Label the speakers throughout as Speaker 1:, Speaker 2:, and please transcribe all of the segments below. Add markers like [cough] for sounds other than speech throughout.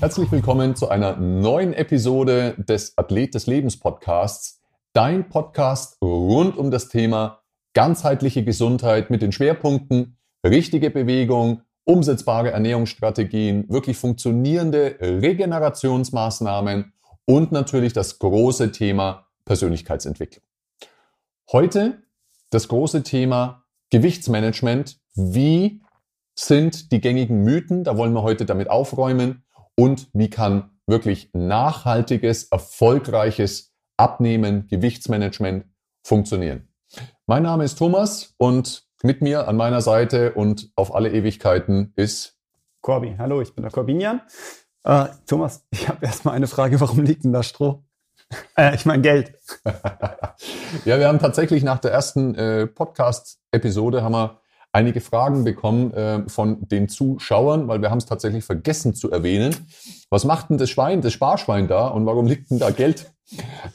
Speaker 1: Herzlich willkommen zu einer neuen Episode des Athlet des Lebens Podcasts. Dein Podcast rund um das Thema ganzheitliche Gesundheit mit den Schwerpunkten richtige Bewegung, umsetzbare Ernährungsstrategien, wirklich funktionierende Regenerationsmaßnahmen und natürlich das große Thema Persönlichkeitsentwicklung. Heute das große Thema Gewichtsmanagement. Wie sind die gängigen Mythen? Da wollen wir heute damit aufräumen und wie kann wirklich nachhaltiges, erfolgreiches Abnehmen, Gewichtsmanagement funktionieren. Mein Name ist Thomas und mit mir an meiner Seite und auf alle Ewigkeiten ist
Speaker 2: Corby. Hallo, ich bin der Corbinian. Äh, Thomas, ich habe erstmal eine Frage, warum liegt denn da Stroh? Äh, ich meine Geld. [laughs]
Speaker 1: ja, wir haben tatsächlich nach der ersten äh, Podcast-Episode haben wir einige Fragen bekommen äh, von den Zuschauern, weil wir haben es tatsächlich vergessen zu erwähnen. Was macht denn das Schwein, das Sparschwein da und warum liegt denn da Geld?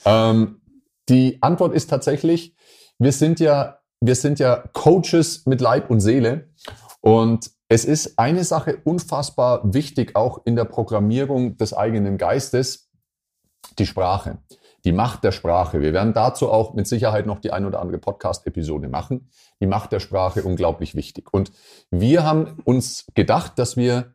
Speaker 1: Ähm, die Antwort ist tatsächlich, wir sind ja, wir sind ja Coaches mit Leib und Seele und es ist eine Sache unfassbar wichtig, auch in der Programmierung des eigenen Geistes, die Sprache die Macht der Sprache. Wir werden dazu auch mit Sicherheit noch die ein oder andere Podcast-Episode machen. Die Macht der Sprache unglaublich wichtig. Und wir haben uns gedacht, dass wir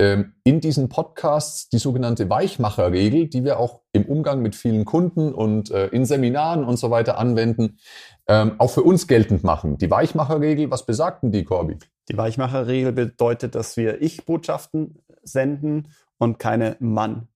Speaker 1: ähm, in diesen Podcasts die sogenannte Weichmacherregel, die wir auch im Umgang mit vielen Kunden und äh, in Seminaren und so weiter anwenden, ähm, auch für uns geltend machen. Die Weichmacherregel, was besagten die, Corby?
Speaker 2: Die Weichmacherregel bedeutet, dass wir Ich-Botschaften senden und keine Mann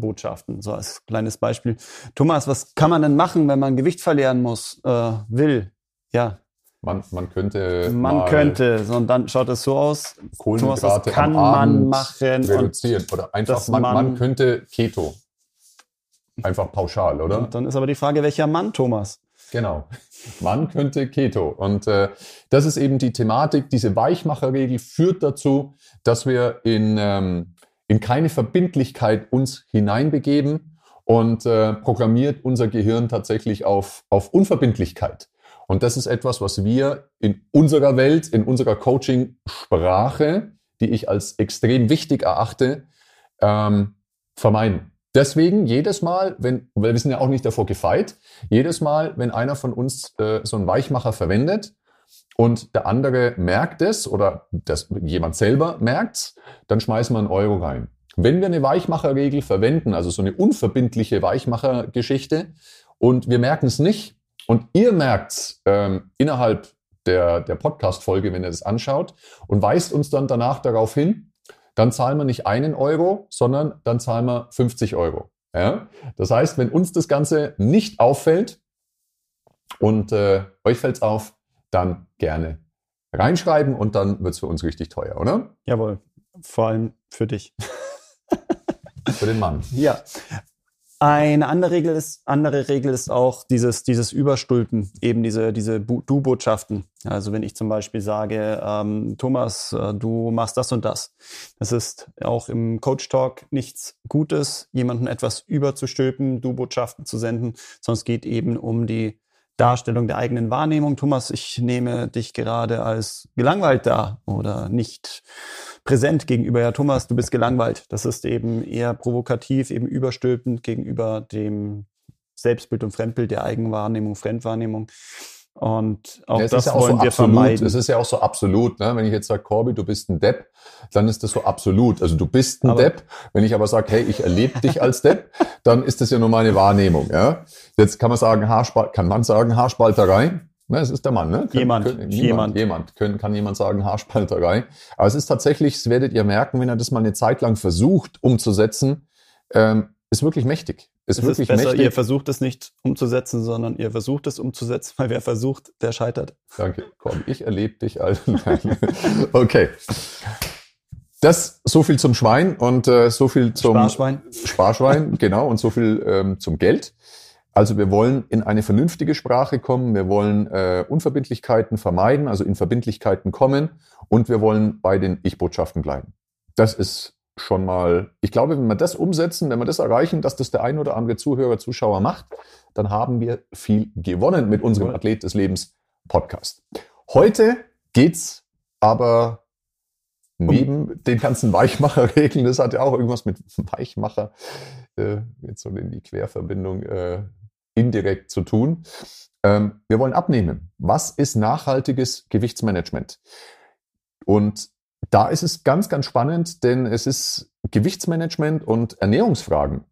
Speaker 2: Botschaften. So als kleines Beispiel. Thomas, was kann man denn machen, wenn man Gewicht verlieren muss, äh, will? Ja.
Speaker 1: Man, man könnte.
Speaker 2: Man könnte, so, und dann schaut es so aus.
Speaker 1: Kohlenhydrate Thomas, was kann man machen? Reduzieren. Oder einfach, man, man, man könnte Keto. Einfach pauschal, oder?
Speaker 2: Und dann ist aber die Frage, welcher Mann, Thomas?
Speaker 1: Genau. Man könnte Keto. Und äh, das ist eben die Thematik. Diese Weichmacherregel führt dazu, dass wir in ähm, in keine Verbindlichkeit uns hineinbegeben und äh, programmiert unser Gehirn tatsächlich auf, auf Unverbindlichkeit. Und das ist etwas, was wir in unserer Welt, in unserer Coaching-Sprache, die ich als extrem wichtig erachte, ähm, vermeiden. Deswegen jedes Mal, wenn, weil wir sind ja auch nicht davor gefeit, jedes Mal, wenn einer von uns äh, so einen Weichmacher verwendet, und der andere merkt es oder das, jemand selber merkt's, dann schmeißen wir einen Euro rein. Wenn wir eine Weichmacherregel verwenden, also so eine unverbindliche Weichmachergeschichte, und wir merken es nicht, und ihr merkt's ähm, innerhalb der, der Podcast-Folge, wenn ihr das anschaut, und weist uns dann danach darauf hin, dann zahlen wir nicht einen Euro, sondern dann zahlen wir 50 Euro. Ja? Das heißt, wenn uns das Ganze nicht auffällt und äh, euch fällt's auf, dann gerne reinschreiben und dann wird es für uns richtig teuer, oder?
Speaker 2: Jawohl, vor allem für dich.
Speaker 1: für den Mann.
Speaker 2: Ja. Eine andere Regel ist, andere Regel ist auch dieses, dieses Überstülpen, eben diese, diese Du-Botschaften. Also wenn ich zum Beispiel sage, ähm, Thomas, äh, du machst das und das. Das ist auch im Coach Talk nichts Gutes, jemanden etwas überzustülpen, Du-Botschaften zu senden, es geht eben um die Darstellung der eigenen Wahrnehmung. Thomas, ich nehme dich gerade als gelangweilt da oder nicht präsent gegenüber. Ja, Thomas, du bist gelangweilt. Das ist eben eher provokativ, eben überstülpend gegenüber dem Selbstbild und Fremdbild der Eigenwahrnehmung, Fremdwahrnehmung. Und auch
Speaker 1: ja,
Speaker 2: das
Speaker 1: ja
Speaker 2: auch wollen
Speaker 1: so
Speaker 2: wir
Speaker 1: absolut.
Speaker 2: vermeiden.
Speaker 1: Es ist ja auch so absolut. Ne? Wenn ich jetzt sage, Corby, du bist ein Depp, dann ist das so absolut. Also du bist ein aber Depp. Wenn ich aber sage, hey, ich erlebe dich als Depp, [laughs] dann ist das ja nur meine Wahrnehmung. Ja? Jetzt kann man sagen, Haarspal kann man sagen Haarspalterei? Ne, es ist der Mann, ne?
Speaker 2: Können, jemand, können,
Speaker 1: niemand, jemand, jemand. Können, kann jemand sagen Haarspalterei? Aber es ist tatsächlich, das werdet ihr merken, wenn ihr das mal eine Zeit lang versucht umzusetzen, ähm, ist wirklich mächtig.
Speaker 2: Ist es wirklich ist besser, mächtig. ihr versucht es nicht umzusetzen, sondern ihr versucht es umzusetzen, [laughs] weil wer versucht, der scheitert.
Speaker 1: Danke, komm, ich erlebe dich als. [laughs] okay. Das so viel zum Schwein und äh, so viel zum
Speaker 2: Sparschwein.
Speaker 1: Sparschwein, genau, und so viel ähm, zum Geld. Also wir wollen in eine vernünftige Sprache kommen, wir wollen äh, Unverbindlichkeiten vermeiden, also in Verbindlichkeiten kommen und wir wollen bei den Ich-Botschaften bleiben. Das ist schon mal, ich glaube, wenn wir das umsetzen, wenn wir das erreichen, dass das der ein oder andere Zuhörer, Zuschauer macht, dann haben wir viel gewonnen mit unserem Athlet des Lebens Podcast. Heute geht's aber neben den ganzen Weichmacherregeln, das hat ja auch irgendwas mit Weichmacher, äh, jetzt so in die Querverbindung äh, indirekt zu tun. Ähm, wir wollen abnehmen. Was ist nachhaltiges Gewichtsmanagement? Und da ist es ganz, ganz spannend, denn es ist Gewichtsmanagement und Ernährungsfragen.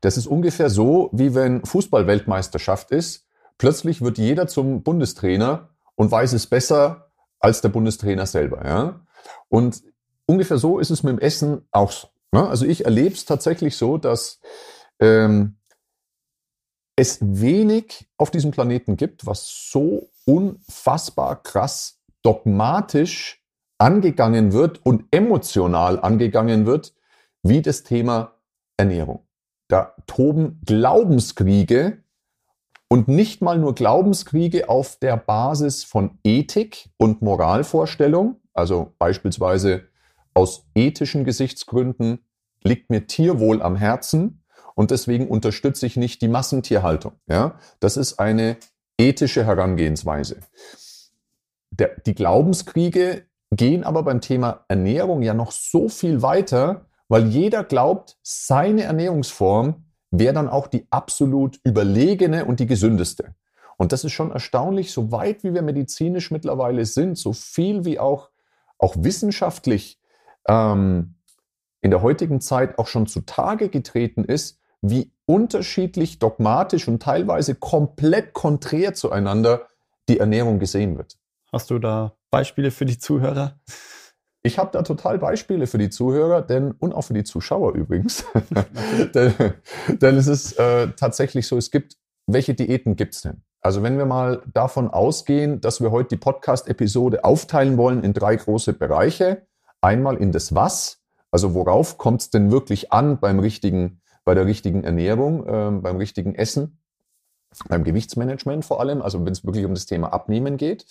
Speaker 1: Das ist ungefähr so, wie wenn Fußball-Weltmeisterschaft ist. Plötzlich wird jeder zum Bundestrainer und weiß es besser als der Bundestrainer selber. Ja? Und ungefähr so ist es mit dem Essen auch. Ne? Also ich erlebe es tatsächlich so, dass ähm, es wenig auf diesem Planeten gibt, was so unfassbar krass dogmatisch angegangen wird und emotional angegangen wird, wie das Thema Ernährung. Da toben Glaubenskriege und nicht mal nur Glaubenskriege auf der Basis von Ethik und Moralvorstellung, also beispielsweise aus ethischen Gesichtsgründen liegt mir Tierwohl am Herzen und deswegen unterstütze ich nicht die Massentierhaltung. Ja, das ist eine ethische Herangehensweise. Der, die Glaubenskriege gehen aber beim Thema Ernährung ja noch so viel weiter, weil jeder glaubt, seine Ernährungsform wäre dann auch die absolut überlegene und die gesündeste. Und das ist schon erstaunlich, so weit wie wir medizinisch mittlerweile sind, so viel wie auch, auch wissenschaftlich ähm, in der heutigen Zeit auch schon zutage getreten ist, wie unterschiedlich dogmatisch und teilweise komplett konträr zueinander die Ernährung gesehen wird.
Speaker 2: Hast du da Beispiele für die Zuhörer?
Speaker 1: Ich habe da total Beispiele für die Zuhörer, denn und auch für die Zuschauer übrigens. [laughs] denn, denn, es ist äh, tatsächlich so, es gibt, welche Diäten gibt's denn? Also wenn wir mal davon ausgehen, dass wir heute die Podcast-Episode aufteilen wollen in drei große Bereiche. Einmal in das Was, also worauf kommt es denn wirklich an beim richtigen, bei der richtigen Ernährung, ähm, beim richtigen Essen, beim Gewichtsmanagement vor allem, also wenn es wirklich um das Thema Abnehmen geht.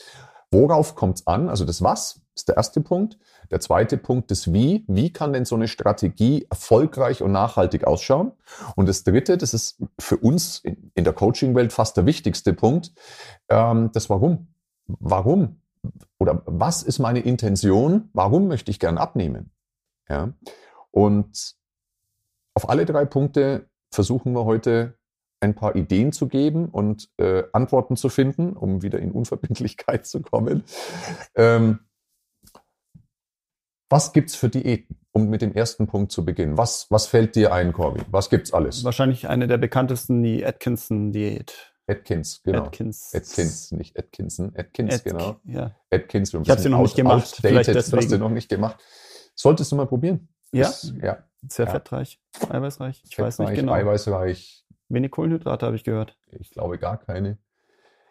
Speaker 1: Worauf kommt es an? Also das Was ist der erste Punkt. Der zweite Punkt ist Wie. Wie kann denn so eine Strategie erfolgreich und nachhaltig ausschauen? Und das dritte, das ist für uns in, in der Coaching-Welt fast der wichtigste Punkt, ähm, das Warum. Warum? Oder was ist meine Intention? Warum möchte ich gern abnehmen? Ja. Und auf alle drei Punkte versuchen wir heute ein paar Ideen zu geben und äh, Antworten zu finden, um wieder in Unverbindlichkeit [laughs] zu kommen. Ähm, was gibt's für Diäten? Um mit dem ersten Punkt zu beginnen. Was, was fällt dir ein, Corby? Was gibt's alles?
Speaker 2: Wahrscheinlich eine der bekanntesten, die Atkinson-Diät.
Speaker 1: Atkins, genau.
Speaker 2: Atkins.
Speaker 1: Atkins, nicht Atkinson. Atkins,
Speaker 2: Atk-
Speaker 1: genau.
Speaker 2: Ja.
Speaker 1: Atkins.
Speaker 2: Ich habe sie noch nicht gemacht. Vielleicht
Speaker 1: Outdated, hast du
Speaker 2: deswegen.
Speaker 1: noch nicht gemacht. Solltest du mal probieren.
Speaker 2: Ja?
Speaker 1: Das, ja.
Speaker 2: Sehr
Speaker 1: Ja.
Speaker 2: fettreich, eiweißreich. Ich weiß nicht
Speaker 1: Fettreich,
Speaker 2: genau.
Speaker 1: Eiweißreich,
Speaker 2: Wenig Kohlenhydrate habe ich gehört.
Speaker 1: Ich glaube gar keine.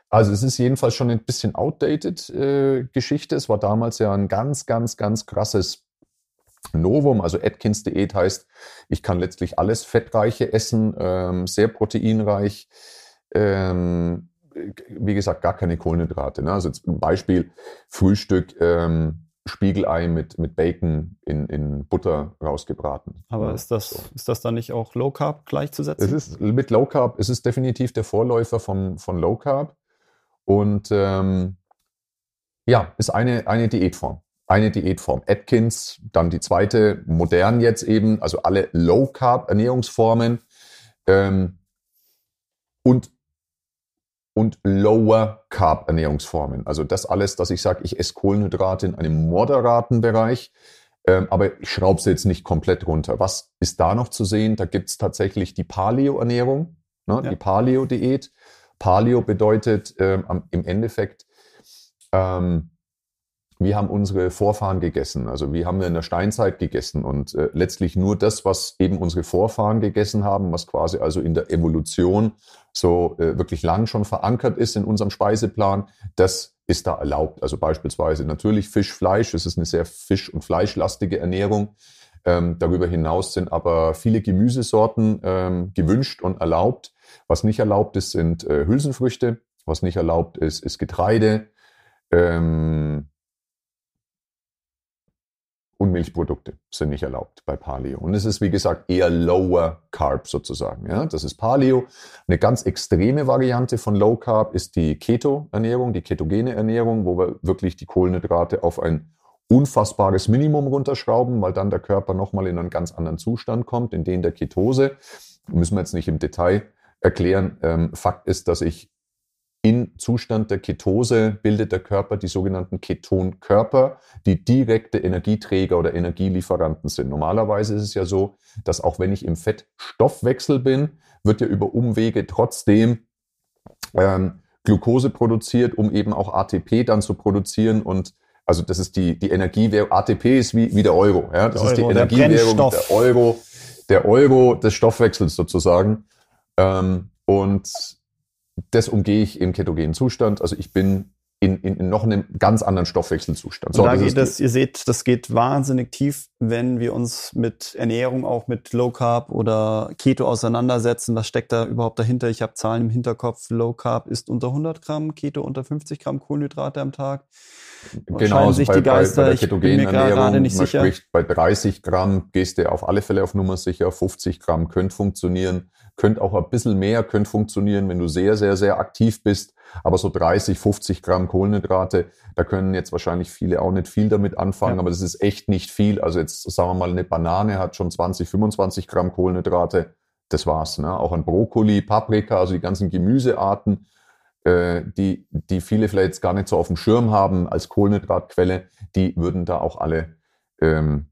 Speaker 1: Also es ist jedenfalls schon ein bisschen outdated äh, Geschichte. Es war damals ja ein ganz, ganz, ganz krasses Novum. Also Atkins Diät heißt, ich kann letztlich alles Fettreiche essen, ähm, sehr proteinreich. Ähm, wie gesagt, gar keine Kohlenhydrate. Ne? Also jetzt ein Beispiel, Frühstück, ähm, Spiegelei mit, mit Bacon in, in Butter rausgebraten.
Speaker 2: Aber
Speaker 1: Ja,
Speaker 2: ist das,
Speaker 1: so.
Speaker 2: ist das dann nicht auch Low Carb gleichzusetzen?
Speaker 1: Es ist mit Low Carb, es ist definitiv der Vorläufer von, von Low Carb. Und ähm, ja, ist eine, eine Diätform. Eine Diätform. Atkins, dann die zweite, modern jetzt eben, also alle Low Carb Ernährungsformen ähm, und, und Lower Carb Ernährungsformen. Also das alles, dass ich sage, ich esse Kohlenhydrate in einem moderaten Bereich, ähm, aber ich schraube sie jetzt nicht komplett runter. Was ist da noch zu sehen? Da gibt's tatsächlich die Paleo-Ernährung, ne?
Speaker 2: Ja.
Speaker 1: die Paleo-Diät. Paleo bedeutet ähm, im Endeffekt, ähm, wir haben unsere Vorfahren gegessen. Also wie haben wir in der Steinzeit gegessen und äh, letztlich nur das, was eben unsere Vorfahren gegessen haben, was quasi also in der Evolution so äh, wirklich lang schon verankert ist in unserem Speiseplan, das ist da erlaubt. Also beispielsweise natürlich Fisch, Fleisch, es ist eine sehr fisch- und fleischlastige Ernährung. Ähm, darüber hinaus sind aber viele Gemüsesorten ähm, gewünscht und erlaubt. Was nicht erlaubt ist, sind äh, Hülsenfrüchte. Was nicht erlaubt ist, ist Getreide. Ähm, und Milchprodukte sind nicht erlaubt bei Paleo. Und es ist, wie gesagt, eher Lower Carb sozusagen. Ja? Das ist Paleo. Eine ganz extreme Variante von Low Carb ist die Keto-Ernährung, die ketogene Ernährung, wo wir wirklich die Kohlenhydrate auf ein unfassbares Minimum runterschrauben, weil dann der Körper nochmal in einen ganz anderen Zustand kommt, in den der Ketose. Müssen wir jetzt nicht im Detail erklären. Ähm, Fakt ist, dass ich in Zustand der Ketose bildet der Körper die sogenannten Ketonkörper, die direkte Energieträger oder Energielieferanten sind. Normalerweise ist es ja so, dass auch wenn ich im Fettstoffwechsel bin, wird ja über Umwege trotzdem ähm, Glucose produziert, um eben auch ATP dann zu produzieren und also das ist die, die Energiewährung. ATP ist wie, wie der Euro. Ja? Das Euro, ist die Energiewährung der, der, Euro, der Euro des Stoffwechsels sozusagen. Ähm, und das umgehe ich im ketogenen Zustand. Also ich bin in, in, in noch einem ganz anderen Stoffwechselzustand.
Speaker 2: So, da geht das, ihr seht, das geht wahnsinnig tief, wenn wir uns mit Ernährung, auch mit Low Carb oder Keto auseinandersetzen. Was steckt da überhaupt dahinter? Ich habe Zahlen im Hinterkopf. Low Carb ist unter 100 Gramm, Keto unter 50 Gramm Kohlenhydrate am Tag.
Speaker 1: Genau, sich bei, die Geister. Bei, bei der ketogenen Ernährung, nicht man sicher. spricht bei 30 Gramm, gehst du auf alle Fälle auf Nummer sicher. 50 Gramm könnte funktionieren, könnte auch ein bisschen mehr, könnte funktionieren, wenn du sehr, sehr, sehr aktiv bist. Aber so 30, 50 Gramm Kohlenhydrate, da können jetzt wahrscheinlich viele auch nicht viel damit anfangen, ja. aber das ist echt nicht viel. Also jetzt sagen wir mal, eine Banane hat schon 20, 25 Gramm Kohlenhydrate. Das war's. Ne? Auch ein Brokkoli, Paprika, also die ganzen Gemüsearten, äh, die, die viele vielleicht jetzt gar nicht so auf dem Schirm haben als Kohlenhydratquelle, die würden da auch alle ähm,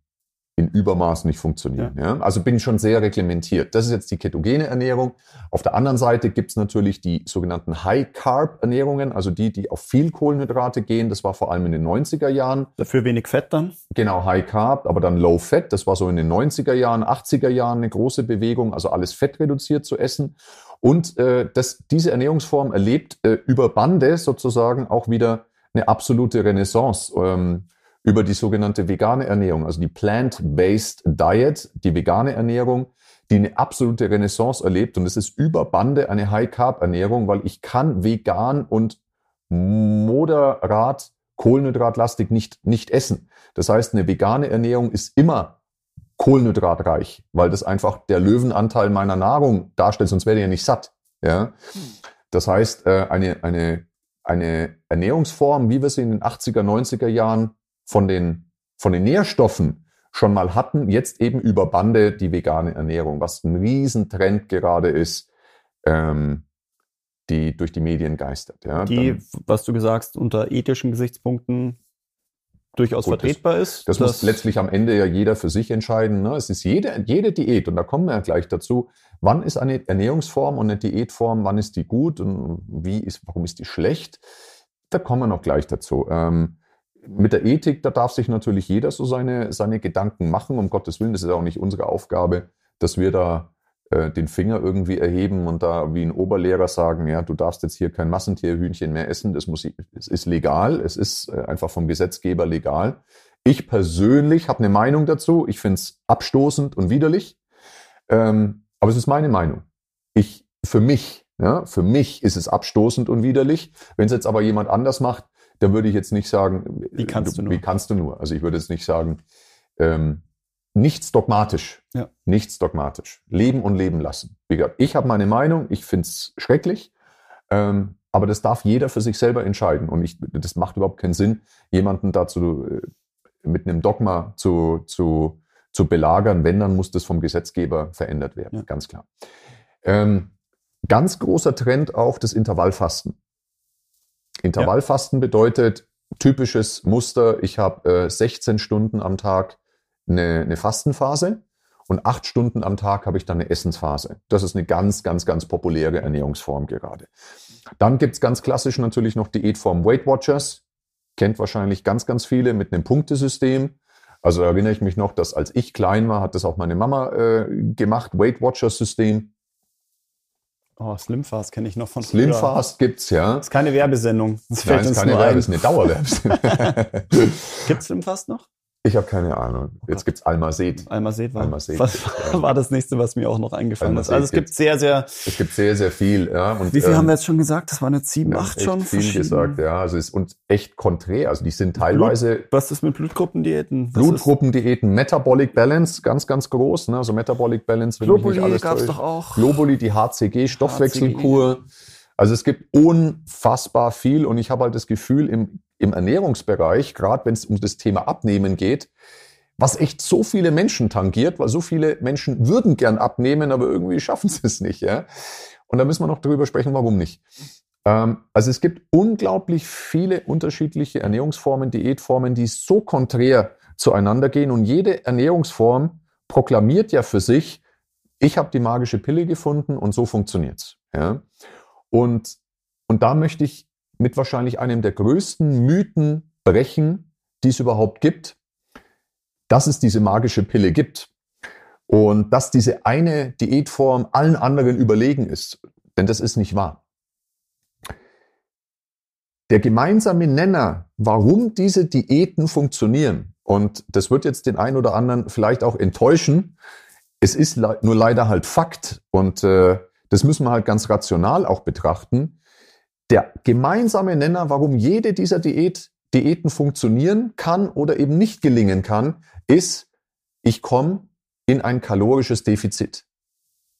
Speaker 1: in Übermaß nicht funktionieren. Ja. ja. Also bin ich schon sehr reglementiert. Das ist jetzt die ketogene Ernährung. Auf der anderen Seite gibt's natürlich die sogenannten High-Carb-Ernährungen, also die, die auf viel Kohlenhydrate gehen. Das war vor allem in den 90er Jahren.
Speaker 2: Dafür wenig Fett dann?
Speaker 1: Genau, High-Carb, aber dann Low-Fat. Das war so in den 90er Jahren, 80er Jahren eine große Bewegung, also alles Fett reduziert zu essen. Und äh, das, diese Ernährungsform erlebt äh, über Bande sozusagen auch wieder eine absolute Renaissance. Ähm, über die sogenannte vegane Ernährung, also die Plant-Based Diet, die vegane Ernährung, die eine absolute Renaissance erlebt. Und es ist über Bande eine High-Carb-Ernährung, weil ich kann vegan und moderat kohlenhydratlastig nicht, nicht essen. Das heißt, eine vegane Ernährung ist immer kohlenhydratreich, weil das einfach der Löwenanteil meiner Nahrung darstellt, sonst wäre ich ja nicht satt. Ja? Das heißt, äh, eine, eine, eine Ernährungsform, wie wir sie in den 80er, 90er Jahren von den, von den Nährstoffen schon mal hatten, jetzt eben über Bande die vegane Ernährung, was ein Riesentrend gerade ist, ähm, die durch die Medien geistert. Ja.
Speaker 2: Die, Dann, was du gesagt hast, unter ethischen Gesichtspunkten durchaus gut, vertretbar
Speaker 1: das,
Speaker 2: ist.
Speaker 1: Das muss letztlich am Ende ja jeder für sich entscheiden. Ne? Es ist jede, jede Diät, und da kommen wir ja gleich dazu, wann ist eine Ernährungsform und eine Diätform, wann ist die gut und wie ist, warum ist die schlecht? Da kommen wir noch gleich dazu. Ähm, mit der Ethik, da darf sich natürlich jeder so seine, seine Gedanken machen. Um Gottes Willen, das ist auch nicht unsere Aufgabe, dass wir da äh, den Finger irgendwie erheben und da wie ein Oberlehrer sagen, ja, du darfst jetzt hier kein Massentierhühnchen mehr essen. Das muss, es ist legal. Es ist äh, einfach vom Gesetzgeber legal. Ich persönlich habe eine Meinung dazu. Ich finde es abstoßend und widerlich. Ähm, aber es ist meine Meinung. Ich, für mich, ja, für mich ist es abstoßend und widerlich. Wenn es jetzt aber jemand anders macht, da würde ich jetzt nicht sagen,
Speaker 2: wie kannst du, du nur?
Speaker 1: Wie kannst du nur? Also ich würde jetzt nicht sagen, ähm, nichts dogmatisch. Ja. Nichts dogmatisch. Leben und leben lassen. Wie gesagt, ich habe meine Meinung, ich finde es schrecklich, ähm, aber das darf jeder für sich selber entscheiden. Und ich, das macht überhaupt keinen Sinn, jemanden dazu äh, mit einem Dogma zu, zu, zu belagern. Wenn, dann muss das vom Gesetzgeber verändert werden, ja. ganz klar. Ähm, ganz großer Trend auch das Intervallfasten. Intervallfasten ja. bedeutet typisches Muster, ich habe äh, 16 Stunden am Tag eine, eine Fastenphase und acht Stunden am Tag habe ich dann eine Essensphase. Das ist eine ganz, ganz, ganz populäre Ernährungsform gerade. Dann gibt's ganz klassisch natürlich noch Diätform Weight Watchers. Kennt wahrscheinlich ganz, ganz viele mit einem Punktesystem. Also erinnere ich mich noch, dass als ich klein war, hat das auch meine Mama äh, gemacht, Weight Watchers System.
Speaker 2: Oh, Slimfast kenne ich noch von
Speaker 1: früher. Slimfast gibt's, ja.
Speaker 2: Das ist keine Werbesendung.
Speaker 1: Das Nein, ist keine Werbesendung, eine Dauerwerbesendung. [laughs]
Speaker 2: gibt's Slimfast noch?
Speaker 1: Ich habe keine Ahnung. Jetzt gibt's Almazet.
Speaker 2: Almazet war,
Speaker 1: Almazet.
Speaker 2: was [laughs] war das nächste, was mir auch noch eingefallen ist.
Speaker 1: Almazet
Speaker 2: Also es gibt sehr, sehr,
Speaker 1: Es gibt sehr, sehr viel. Ja. Und,
Speaker 2: wie viel
Speaker 1: ähm,
Speaker 2: haben wir jetzt schon gesagt? Das waren jetzt sieben,
Speaker 1: haben
Speaker 2: acht
Speaker 1: echt
Speaker 2: schon.
Speaker 1: viel gesagt, ja. Also es ist und echt konträr. Also die sind teilweise
Speaker 2: Was ist mit Blutgruppendiäten? Was
Speaker 1: Blutgruppendiäten, Metabolic Balance, ganz, ganz groß. Ne? Also Metabolic Balance,
Speaker 2: ist, Globuli
Speaker 1: alles
Speaker 2: gab's
Speaker 1: täuscht.
Speaker 2: doch auch.
Speaker 1: Globuli, die HCG, Stoffwechselkur. Also es gibt unfassbar viel und ich habe halt das Gefühl im, im Ernährungsbereich, gerade wenn es um das Thema Abnehmen geht, was echt so viele Menschen tangiert, weil so viele Menschen würden gern abnehmen, aber irgendwie schaffen sie es nicht. Ja? Und da müssen wir noch drüber sprechen, warum nicht. Ähm, also es gibt unglaublich viele unterschiedliche Ernährungsformen, Diätformen, die so konträr zueinander gehen und jede Ernährungsform proklamiert ja für sich, ich habe die magische Pille gefunden und so funktioniert's. Ja? Und, und da möchte ich mit wahrscheinlich einem der größten Mythen brechen, die es überhaupt gibt, dass es diese magische Pille gibt und dass diese eine Diätform allen anderen überlegen ist. Denn das ist nicht wahr. Der gemeinsame Nenner, warum diese Diäten funktionieren, und das wird jetzt den einen oder anderen vielleicht auch enttäuschen, es ist nur leider halt Fakt und äh, das müssen wir halt ganz rational auch betrachten. Der gemeinsame Nenner, warum jede dieser Diät, Diäten funktionieren kann oder eben nicht gelingen kann, ist, ich komme in ein kalorisches Defizit.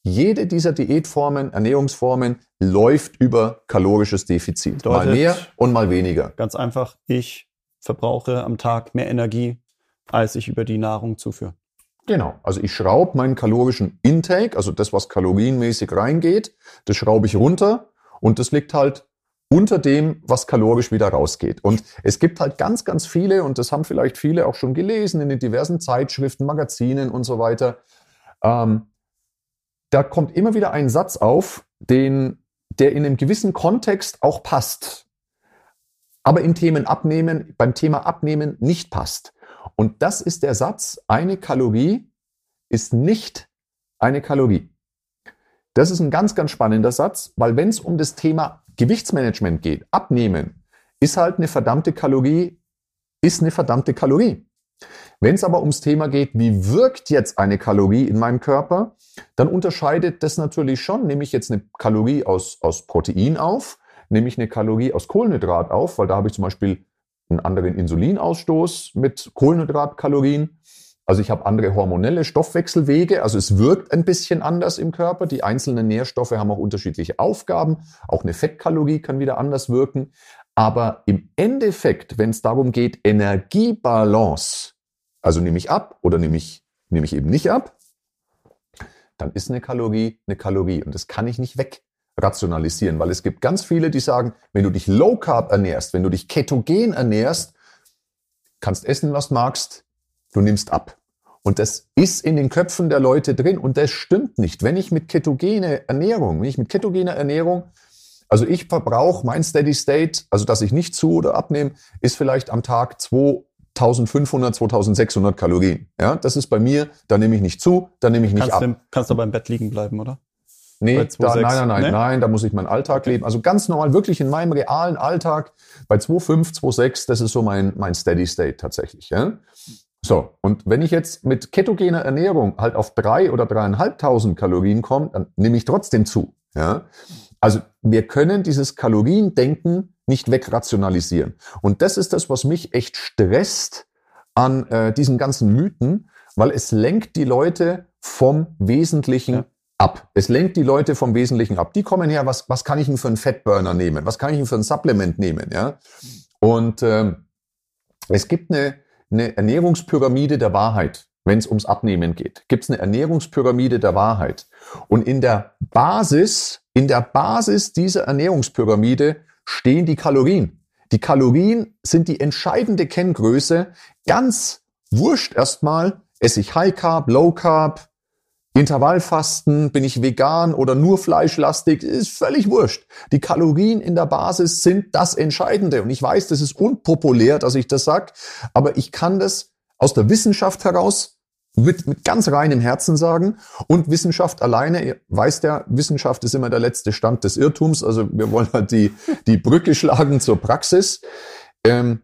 Speaker 1: Jede dieser Diätformen, Ernährungsformen läuft über kalorisches Defizit. mal
Speaker 2: Bedeutet-
Speaker 1: mehr und mal weniger.
Speaker 2: Ganz einfach, ich verbrauche am Tag mehr Energie, als ich über die Nahrung zuführe.
Speaker 1: Genau. Also ich schraube meinen kalorischen Intake, also das, was kalorienmäßig reingeht, das schraube ich runter und das liegt halt unter dem, was kalorisch wieder rausgeht. Und es gibt halt ganz, ganz viele, und das haben vielleicht viele auch schon gelesen in den diversen Zeitschriften, Magazinen und so weiter. Ähm, da kommt immer wieder ein Satz auf, den, der in einem gewissen Kontext auch passt, aber in Themen abnehmen, beim Thema Abnehmen nicht passt. Und das ist der Satz, eine Kalorie ist nicht eine Kalorie. Das ist ein ganz, ganz spannender Satz, weil wenn es um das Thema Gewichtsmanagement geht, Abnehmen, ist halt eine verdammte Kalorie, ist eine verdammte Kalorie. Wenn es aber ums Thema geht, wie wirkt jetzt eine Kalorie in meinem Körper, dann unterscheidet das natürlich schon, nehme ich jetzt eine Kalorie aus, aus Protein auf, nehme ich eine Kalorie aus Kohlenhydrat auf, weil da habe ich zum Beispiel einen anderen Insulinausstoß mit Kohlenhydratkalorien. Also ich habe andere hormonelle Stoffwechselwege, also es wirkt ein bisschen anders im Körper. Die einzelnen Nährstoffe haben auch unterschiedliche Aufgaben. Auch eine Fettkalorie kann wieder anders wirken. Aber im Endeffekt, wenn es darum geht, Energiebalance, also nehme ich ab oder nehme ich, nehme ich eben nicht ab, dann ist eine Kalorie eine Kalorie. Und das kann ich nicht wegrationalisieren, weil es gibt ganz viele, die sagen, wenn du dich low carb ernährst, wenn du dich ketogen ernährst, kannst essen, was magst, du nimmst ab. Und das ist in den Köpfen der Leute drin und das stimmt nicht. Wenn ich mit ketogene Ernährung, wenn ich mit ketogener Ernährung, also ich verbrauche mein Steady State, also dass ich nicht zu oder abnehme, ist vielleicht am Tag 2500, 2600 Kalorien. Ja, das ist bei mir, da nehme ich nicht zu, da nehme ich nicht
Speaker 2: Kannst,
Speaker 1: ab.
Speaker 2: du, kannst du aber im Bett liegen bleiben, oder?
Speaker 1: Nee, da,
Speaker 2: 2,6,
Speaker 1: nein, nein, nein,
Speaker 2: ne?
Speaker 1: nein, da muss ich meinen Alltag leben. Also ganz normal, wirklich in meinem realen Alltag bei 2,5, 2,6, das ist so mein, mein Steady State tatsächlich. Ja? So, und wenn ich jetzt mit ketogener Ernährung halt auf drei oder dreieinhalbtausend Kalorien komme, dann nehme ich trotzdem zu. Ja? Also wir können dieses Kaloriendenken nicht wegrationalisieren. Und das ist das, was mich echt stresst an äh, diesen ganzen Mythen, weil es lenkt die Leute vom Wesentlichen
Speaker 2: Ja.
Speaker 1: ab. Es lenkt die Leute vom Wesentlichen ab. Die kommen her, was, was kann ich denn für einen Fettburner nehmen? Was kann ich denn für ein Supplement nehmen? Ja? Und ähm, es gibt eine, eine Ernährungspyramide der Wahrheit, wenn es ums Abnehmen geht. Gibt es eine Ernährungspyramide der Wahrheit. Und in der Basis, in der Basis dieser Ernährungspyramide stehen die Kalorien. Die Kalorien sind die entscheidende Kenngröße. Ganz wurscht erstmal, esse ich High Carb, Low Carb, Intervallfasten, bin ich vegan oder nur fleischlastig, ist völlig wurscht. Die Kalorien in der Basis sind das Entscheidende. Und ich weiß, das ist unpopulär, dass ich das sage, aber ich kann das aus der Wissenschaft heraus mit, mit ganz reinem Herzen sagen. Und Wissenschaft alleine, ihr weißt ja, Wissenschaft ist immer der letzte Stand des Irrtums. Also wir wollen halt die, die Brücke schlagen zur Praxis. Ähm,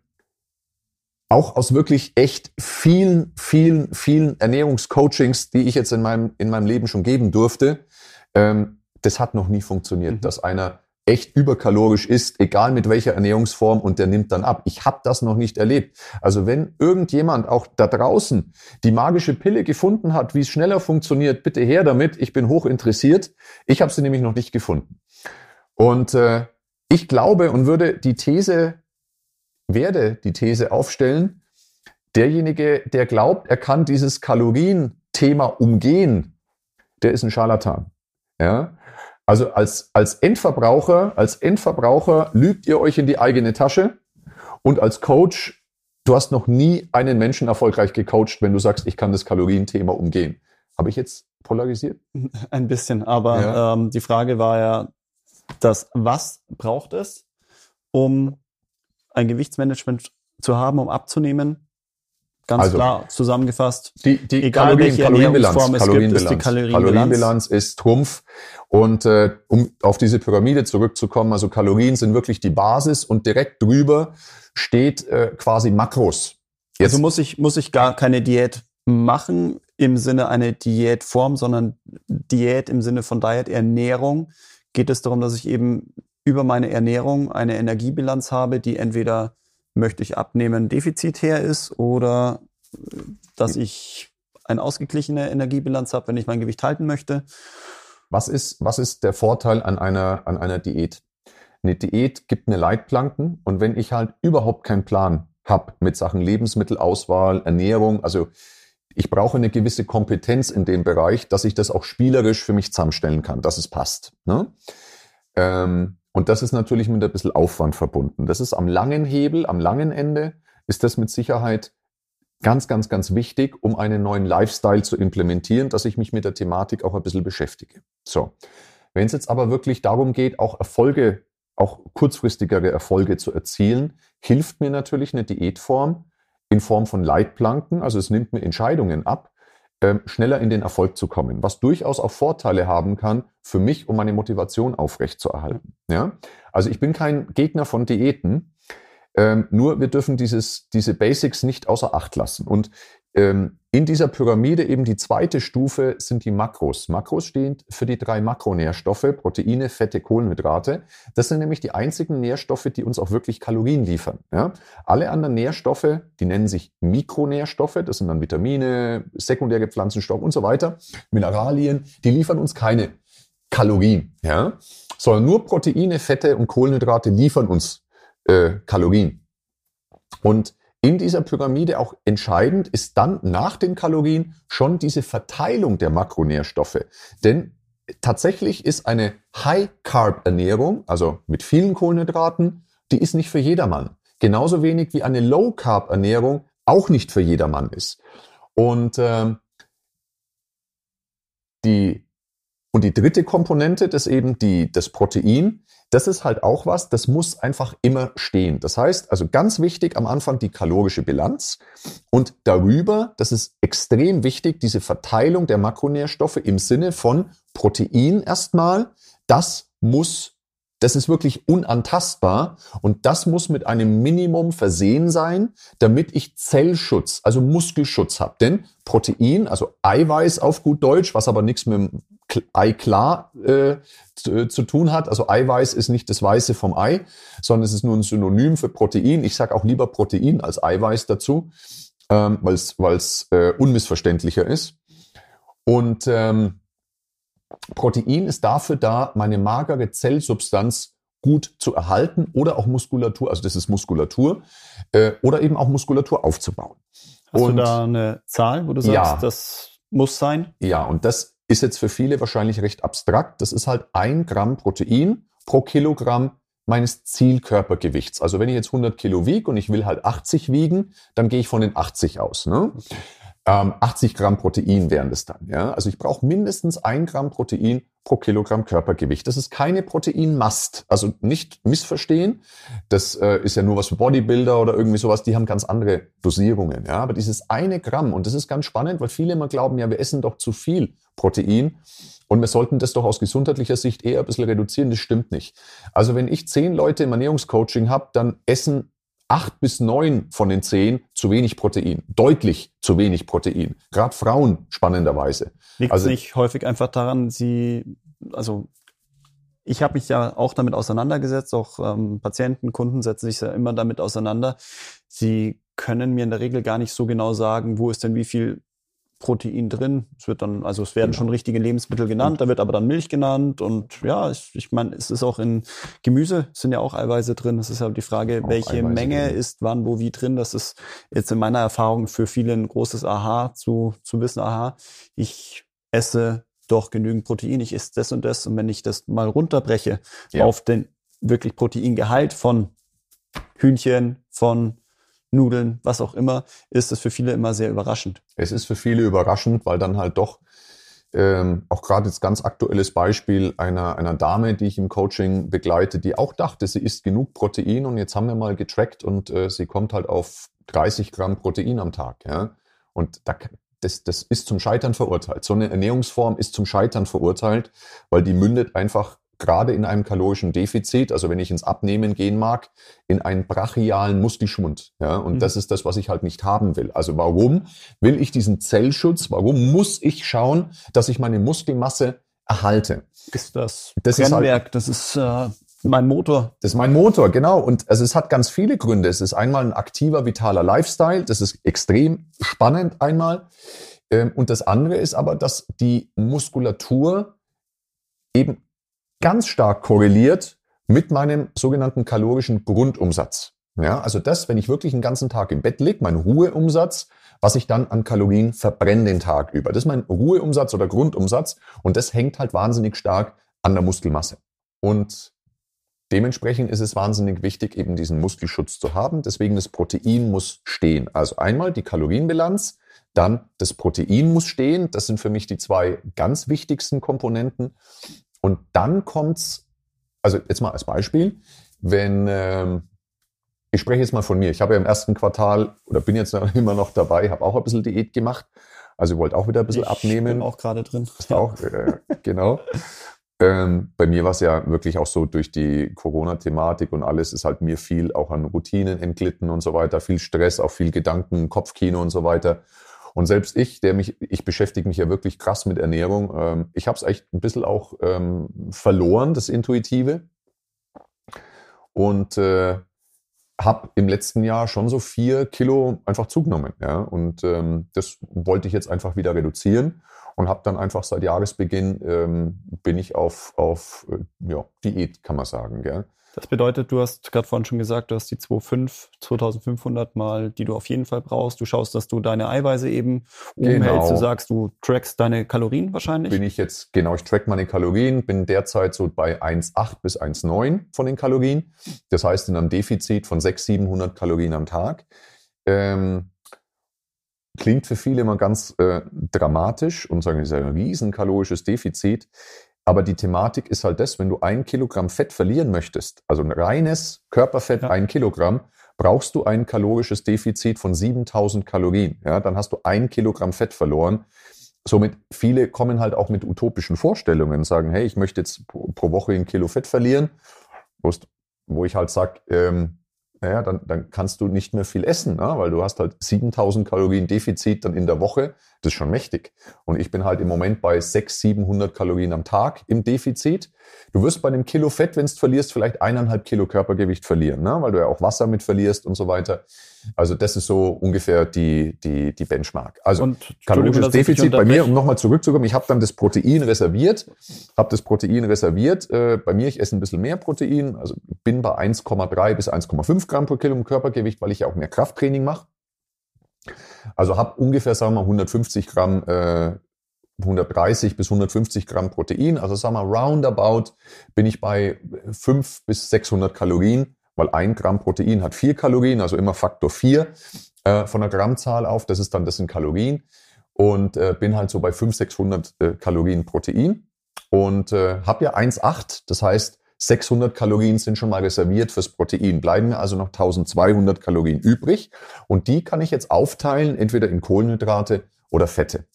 Speaker 1: auch aus wirklich echt vielen, vielen, vielen Ernährungscoachings, die ich jetzt in meinem, in meinem Leben schon geben durfte, ähm, das hat noch nie funktioniert, mhm. dass einer echt überkalorisch ist, egal mit welcher Ernährungsform und der nimmt dann ab. Ich habe das noch nicht erlebt. Also wenn irgendjemand auch da draußen die magische Pille gefunden hat, wie es schneller funktioniert, bitte her damit. Ich bin hoch interessiert. Ich habe sie nämlich noch nicht gefunden. Und äh, ich glaube und würde die These, werde die These aufstellen, derjenige, der glaubt, er kann dieses Kalorien-Thema umgehen, der ist ein Scharlatan. Ja? Also als, als Endverbraucher, als Endverbraucher lügt ihr euch in die eigene Tasche und als Coach, du hast noch nie einen Menschen erfolgreich gecoacht, wenn du sagst, ich kann das Kalorienthema umgehen. Habe ich jetzt polarisiert? [laughs]
Speaker 2: Ein bisschen, aber ja. ähm, die Frage war ja, das was braucht es, um ein Gewichtsmanagement zu haben, um abzunehmen? Ganz also, klar zusammengefasst.
Speaker 1: Die, die egal Kalorien, Kalorienbilanz, Kalorienbilanz, ist die Kalorienbilanz. Kalorienbilanz ist Trumpf. Und äh, um auf diese Pyramide zurückzukommen, also Kalorien sind wirklich die Basis und direkt drüber steht äh, quasi Makros.
Speaker 2: Jetzt also muss ich, muss ich gar keine Diät machen im Sinne einer Diätform, sondern Diät im Sinne von Diet, Ernährung. Geht es darum, dass ich eben über meine Ernährung eine Energiebilanz habe, die entweder möchte ich abnehmen, defizitär ist oder äh, dass ich eine ausgeglichene Energiebilanz habe, wenn ich mein Gewicht halten möchte.
Speaker 1: Was ist, was ist der Vorteil an einer, an einer Diät? Eine Diät gibt mir Leitplanken und wenn ich halt überhaupt keinen Plan habe mit Sachen Lebensmittelauswahl, Ernährung, also ich brauche eine gewisse Kompetenz in dem Bereich, dass ich das auch spielerisch für mich zusammenstellen kann, dass es passt. Ne? Ähm, und das ist natürlich mit ein bisschen Aufwand verbunden. Das ist am langen Hebel, am langen Ende ist das mit Sicherheit ganz, ganz, ganz wichtig, um einen neuen Lifestyle zu implementieren, dass ich mich mit der Thematik auch ein bisschen beschäftige. So. Wenn es jetzt aber wirklich darum geht, auch Erfolge, auch kurzfristigere Erfolge zu erzielen, hilft mir natürlich eine Diätform in Form von Leitplanken, also es nimmt mir Entscheidungen ab, ähm, schneller in den Erfolg zu kommen, was durchaus auch Vorteile haben kann für mich, um meine Motivation aufrechtzuerhalten. Ja? Also ich bin kein Gegner von Diäten, ähm, nur wir dürfen dieses, diese Basics nicht außer Acht lassen. Und ähm, in dieser Pyramide eben die zweite Stufe sind die Makros. Makros stehen für die drei Makronährstoffe, Proteine, Fette, Kohlenhydrate. Das sind nämlich die einzigen Nährstoffe, die uns auch wirklich Kalorien liefern. Ja? Alle anderen Nährstoffe, die nennen sich Mikronährstoffe, das sind dann Vitamine, sekundäre Pflanzenstoffe und so weiter, Mineralien, die liefern uns keine Kalorien, ja? sondern nur Proteine, Fette und Kohlenhydrate liefern uns äh, Kalorien. Und in dieser Pyramide auch entscheidend ist dann nach den Kalorien schon diese Verteilung der Makronährstoffe. Denn tatsächlich ist eine High-Carb-Ernährung, also mit vielen Kohlenhydraten, die ist nicht für jedermann. Genauso wenig wie eine Low-Carb-Ernährung auch nicht für jedermann ist. Und ähm, die und die dritte Komponente, das eben die, das Protein, das ist halt auch was, das muss einfach immer stehen. Das heißt, also ganz wichtig am Anfang die kalorische Bilanz und darüber, das ist extrem wichtig, diese Verteilung der Makronährstoffe im Sinne von Protein erstmal, das muss das ist wirklich unantastbar und das muss mit einem Minimum versehen sein, damit ich Zellschutz, also Muskelschutz habe. Denn Protein, also Eiweiß auf gut Deutsch, was aber nichts mit Ei klar äh, zu, zu, tun hat. Also Eiweiß ist nicht das Weiße vom Ei, sondern es ist nur ein Synonym für Protein. Ich sage auch lieber Protein als Eiweiß dazu, ähm, weil es äh, unmissverständlicher ist. Und ähm, Protein ist dafür da, meine magere Zellsubstanz gut zu erhalten oder auch Muskulatur, also das ist Muskulatur, äh, oder eben auch Muskulatur aufzubauen.
Speaker 2: Hast und, du da eine Zahl, wo du sagst, ja, das muss sein?
Speaker 1: Ja, und das ist jetzt für viele wahrscheinlich recht abstrakt. Das ist halt ein Gramm Protein pro Kilogramm meines Zielkörpergewichts. Also wenn ich jetzt 100 Kilo wiege und ich will halt 80 wiegen, dann gehe ich von den 80 aus. Ne? Ähm, 80 Gramm Protein wären das dann. Ja? Also ich brauche mindestens ein Gramm Protein pro Kilogramm Körpergewicht. Das ist keine Proteinmast. Also nicht missverstehen. Das äh, ist ja nur was für Bodybuilder oder irgendwie sowas. Die haben ganz andere Dosierungen. Ja? Aber dieses eine Gramm, und das ist ganz spannend, weil viele immer glauben, ja, wir essen doch zu viel Protein. Und wir sollten das doch aus gesundheitlicher Sicht eher ein bisschen reduzieren. Das stimmt nicht. Also wenn ich zehn Leute im Ernährungscoaching habe, dann essen acht bis neun von den zehn zu wenig Protein. Deutlich zu wenig Protein. Gerade Frauen spannenderweise.
Speaker 2: Liegt also, nicht häufig einfach daran, sie, also ich habe mich ja auch damit auseinandergesetzt, auch ähm, Patienten, Kunden setzen sich ja immer damit auseinander. Sie können mir in der Regel gar nicht so genau sagen, wo ist denn wie viel Protein drin. Es wird dann, also es werden genau. schon richtige Lebensmittel genannt, da wird aber dann Milch genannt und ja, ich, ich meine, es ist auch in Gemüse sind ja auch Eiweiße drin. Es ist halt die Frage, auch welche Eiweiße Menge drin. ist wann, wo, wie drin. Das ist jetzt in meiner Erfahrung für viele ein großes Aha zu, zu wissen, aha, ich esse doch genügend Protein, ich esse das und das und wenn ich das mal runterbreche ja. auf den wirklich Proteingehalt von Hühnchen, von Nudeln, was auch immer, ist es für viele immer sehr überraschend.
Speaker 1: Es ist für viele überraschend, weil dann halt doch ähm, auch gerade jetzt ganz aktuelles Beispiel einer, einer Dame, die ich im Coaching begleite, die auch dachte, sie isst genug Protein und jetzt haben wir mal getrackt und äh, sie kommt halt auf 30 Gramm Protein am Tag. Ja? Und da, das, das ist zum Scheitern verurteilt. So eine Ernährungsform ist zum Scheitern verurteilt, weil die mündet einfach gerade in einem kalorischen Defizit, also wenn ich ins Abnehmen gehen mag, in einen brachialen Muskelschwund. Ja, und mhm. das ist das, was ich halt nicht haben will. Also warum will ich diesen Zellschutz? Warum muss ich schauen, dass ich meine Muskelmasse erhalte?
Speaker 2: Ist das, das Brennwerk, ist halt, das ist äh, mein Motor.
Speaker 1: Das ist mein Motor, genau. Und also es hat ganz viele Gründe. Es ist einmal ein aktiver, vitaler Lifestyle. Das ist extrem spannend einmal. Ähm, und das andere ist aber, dass die Muskulatur eben ganz stark korreliert mit meinem sogenannten kalorischen Grundumsatz. Ja, also das, wenn ich wirklich einen ganzen Tag im Bett liege, mein Ruheumsatz, was ich dann an Kalorien verbrenne den Tag über. Das ist mein Ruheumsatz oder Grundumsatz und das hängt halt wahnsinnig stark an der Muskelmasse. Und dementsprechend ist es wahnsinnig wichtig, eben diesen Muskelschutz zu haben. Deswegen das Protein muss stehen. Also einmal die Kalorienbilanz, dann das Protein muss stehen. Das sind für mich die zwei ganz wichtigsten Komponenten. Und dann kommt's, also jetzt mal als Beispiel, wenn ähm, ich spreche jetzt mal von mir. Ich habe ja im ersten Quartal oder bin jetzt [laughs] immer noch dabei, habe auch ein bisschen Diät gemacht. Also wollte auch wieder ein bisschen
Speaker 2: ich
Speaker 1: abnehmen.
Speaker 2: Bin auch gerade drin.
Speaker 1: Ja. Auch, äh, genau. Ähm, bei mir war es ja wirklich auch so durch die Corona-Thematik und alles ist halt mir viel auch an Routinen entglitten und so weiter, viel Stress, auch viel Gedanken, Kopfkino und so weiter. Und selbst ich, der mich, ich beschäftige mich ja wirklich krass mit Ernährung, ähm, ich habe es echt ein bisschen auch ähm, verloren, das Intuitive. Und äh, habe im letzten Jahr schon so vier Kilo einfach zugenommen. Ja? Und ähm, das wollte ich jetzt einfach wieder reduzieren und habe dann einfach seit Jahresbeginn ähm, bin ich auf, auf äh, ja, Diät, kann man sagen. Gell?
Speaker 2: Das bedeutet, du hast gerade vorhin schon gesagt, du hast die 2,5, 2500 mal, die du auf jeden Fall brauchst. Du schaust, dass du deine Eiweiße eben umhältst. Genau. Du sagst, du trackst deine Kalorien wahrscheinlich.
Speaker 1: Bin ich jetzt, genau, ich track meine Kalorien, bin derzeit so bei 1,8 bis 1,9 von den Kalorien. Das heißt, in einem Defizit von 600, 700 Kalorien am Tag. Ähm, klingt für viele immer ganz äh, dramatisch und sagen, das ist ein riesen kalorisches Defizit. Aber die Thematik ist halt das, wenn du ein Kilogramm Fett verlieren möchtest, also ein reines Körperfett, ja. ein Kilogramm, brauchst du ein kalorisches Defizit von 7000 Kalorien. Ja, dann hast du ein Kilogramm Fett verloren. Somit viele kommen halt auch mit utopischen Vorstellungen, sagen, hey, ich möchte jetzt pro Woche ein Kilo Fett verlieren, wo ich halt sage, ähm, naja, dann, dann kannst du nicht mehr viel essen, ne? weil du hast halt 7000 Kalorien Defizit dann in der Woche. Das ist schon mächtig. Und ich bin halt im Moment bei 600, 700 Kalorien am Tag im Defizit. Du wirst bei einem Kilo Fett, wenn du verlierst, vielleicht eineinhalb Kilo Körpergewicht verlieren, ne? weil du ja auch Wasser mit verlierst und so weiter. Also das ist so ungefähr die, die, die Benchmark. Also und, kalorisches Defizit bei mir, um nochmal zurückzukommen, ich habe dann das Protein reserviert, habe das Protein reserviert. Äh, bei mir, ich esse ein bisschen mehr Protein, also bin bei 1,3 bis 1,5 Gramm pro Kilo im Körpergewicht, weil ich ja auch mehr Krafttraining mache. Also habe ungefähr, sagen wir mal, 150 Gramm, äh, 130 bis 150 Gramm Protein. Also sagen wir roundabout bin ich bei 5 bis 600 Kalorien, weil ein Gramm Protein hat 4 Kalorien, also immer Faktor 4 äh, von der Grammzahl auf. Das ist dann, das sind Kalorien. Und äh, bin halt so bei 500, 600 äh, Kalorien Protein. Und äh, habe ja 1,8. Das heißt, 600 Kalorien sind schon mal reserviert fürs Protein. Bleiben mir also noch 1200 Kalorien übrig. Und die kann ich jetzt aufteilen, entweder in Kohlenhydrate oder Fette.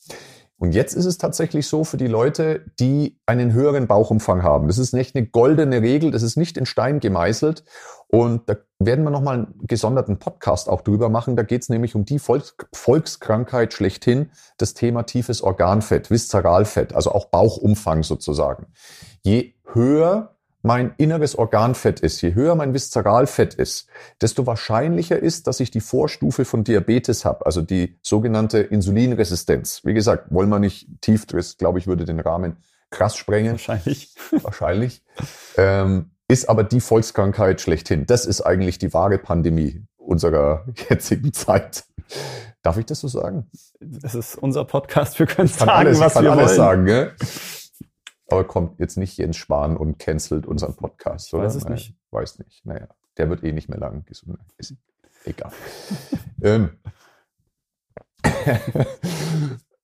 Speaker 1: Und jetzt ist es tatsächlich so für die Leute, die einen höheren Bauchumfang haben. Das ist nicht eine goldene Regel, das ist nicht in Stein gemeißelt. Und da werden wir nochmal einen gesonderten Podcast auch drüber machen. Da geht es nämlich um die Volks Volkskrankheit schlechthin, das Thema tiefes Organfett, Viszeralfett, also auch Bauchumfang sozusagen. Je höher mein inneres Organfett ist, je höher mein Viszeralfett ist, desto wahrscheinlicher ist, dass ich die Vorstufe von Diabetes habe, also die sogenannte Insulinresistenz. Wie gesagt, wollen wir nicht tief drin, glaube ich, würde den Rahmen krass sprengen.
Speaker 2: Wahrscheinlich.
Speaker 1: Wahrscheinlich. Ähm, ist aber die Volkskrankheit schlechthin. Das ist eigentlich die wahre Pandemie unserer [laughs] jetzigen Zeit. Darf ich das so sagen?
Speaker 2: Das ist unser Podcast. Wir können sagen,
Speaker 1: alles,
Speaker 2: was
Speaker 1: kann
Speaker 2: wir
Speaker 1: alles
Speaker 2: wollen.
Speaker 1: sagen, gell? Aber kommt jetzt nicht Jens Spahn und cancelt unseren Podcast,
Speaker 2: Ich
Speaker 1: oder?
Speaker 2: weiß es
Speaker 1: Naja,
Speaker 2: nicht.
Speaker 1: Weiß nicht. Naja, der wird eh nicht mehr lang gesund. Ist egal. [laughs] ähm, [laughs]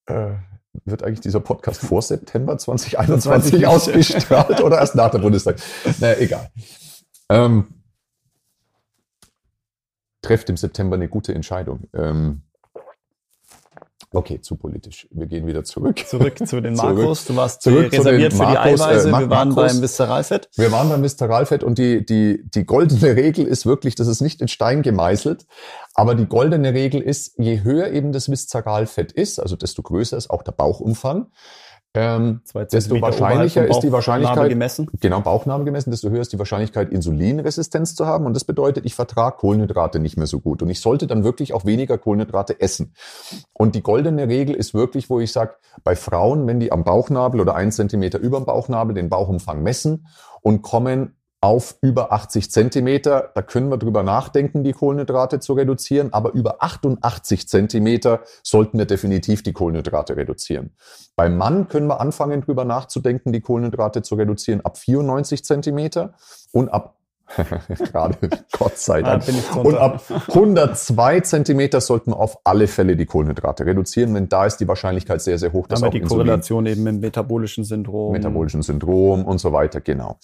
Speaker 1: äh, wird eigentlich dieser Podcast vor [laughs] September 2021
Speaker 2: nicht.
Speaker 1: ausgestrahlt oder erst nach der Bundestag? Naja, egal. Ähm, trefft im September eine gute Entscheidung. Ähm, okay, zu politisch. Wir gehen wieder zurück.
Speaker 2: Zurück zu den [laughs] Makros. Du warst
Speaker 1: zurück zu
Speaker 2: reserviert
Speaker 1: den
Speaker 2: für die
Speaker 1: äh,
Speaker 2: Eiweiße.
Speaker 1: Ma-
Speaker 2: Wir waren
Speaker 1: Makros.
Speaker 2: beim Viszeralfett.
Speaker 1: Wir waren beim Viszeralfett und die, die, die goldene Regel ist wirklich, das ist nicht in Stein gemeißelt, aber die goldene Regel ist, je höher eben das Viszeralfett ist, also desto größer ist auch der Bauchumfang, ähm, desto wahrscheinlicher
Speaker 2: oberhalb
Speaker 1: ist die Wahrscheinlichkeit,
Speaker 2: gemessen.
Speaker 1: genau Bauchnabel gemessen, desto höher ist die Wahrscheinlichkeit, Insulinresistenz zu haben. Und das bedeutet, ich vertrage Kohlenhydrate nicht mehr so gut. Und ich sollte dann wirklich auch weniger Kohlenhydrate essen. Und die goldene Regel ist wirklich, wo ich sage, bei Frauen, wenn die am Bauchnabel oder ein Zentimeter über dem Bauchnabel den Bauchumfang messen und kommen auf über 80 Zentimeter, da können wir drüber nachdenken, die Kohlenhydrate zu reduzieren, aber über 88 Zentimeter sollten wir definitiv die Kohlenhydrate reduzieren. Beim Mann können wir anfangen, drüber nachzudenken, die Kohlenhydrate zu reduzieren ab 94 Zentimeter und ab [laughs] gerade Gott sei
Speaker 2: Ah,
Speaker 1: Dank
Speaker 2: bin ich drunter.
Speaker 1: und ab 102 Zentimeter sollten wir auf alle Fälle die Kohlenhydrate reduzieren, denn da ist die Wahrscheinlichkeit sehr sehr hoch, dass
Speaker 2: Haben wir
Speaker 1: auch
Speaker 2: die
Speaker 1: Insulin
Speaker 2: Korrelation eben im metabolischen Syndrom.
Speaker 1: metabolischen Syndrom und so weiter, genau.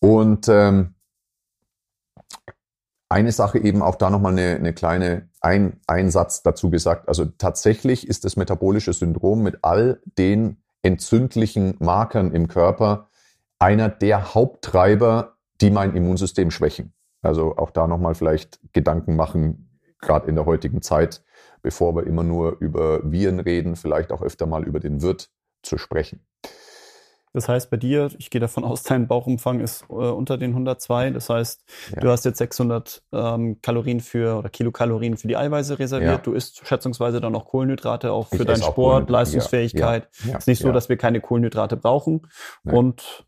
Speaker 1: Und ähm, eine Sache eben auch da nochmal eine, eine kleine ein, Einsatz dazu gesagt. Also tatsächlich ist das metabolische Syndrom mit all den entzündlichen Markern im Körper einer der Haupttreiber, die mein Immunsystem schwächen. Also auch da nochmal vielleicht Gedanken machen, gerade in der heutigen Zeit, bevor wir immer nur über Viren reden, vielleicht auch öfter mal über den Wirt zu sprechen.
Speaker 2: Das heißt, bei dir, ich gehe davon [laughs] aus, dein Bauchumfang ist äh, unter den 102. Das heißt,
Speaker 1: Ja.
Speaker 2: du hast jetzt 600 ähm, Kalorien für oder Kilokalorien für die Eiweiße reserviert.
Speaker 1: Ja.
Speaker 2: Du isst schätzungsweise dann auch Kohlenhydrate, auch für
Speaker 1: Ich
Speaker 2: deinen
Speaker 1: auch
Speaker 2: Sport, Leistungsfähigkeit.
Speaker 1: Ja,
Speaker 2: ist nicht so, dass wir keine Kohlenhydrate brauchen.
Speaker 1: Nein.
Speaker 2: Und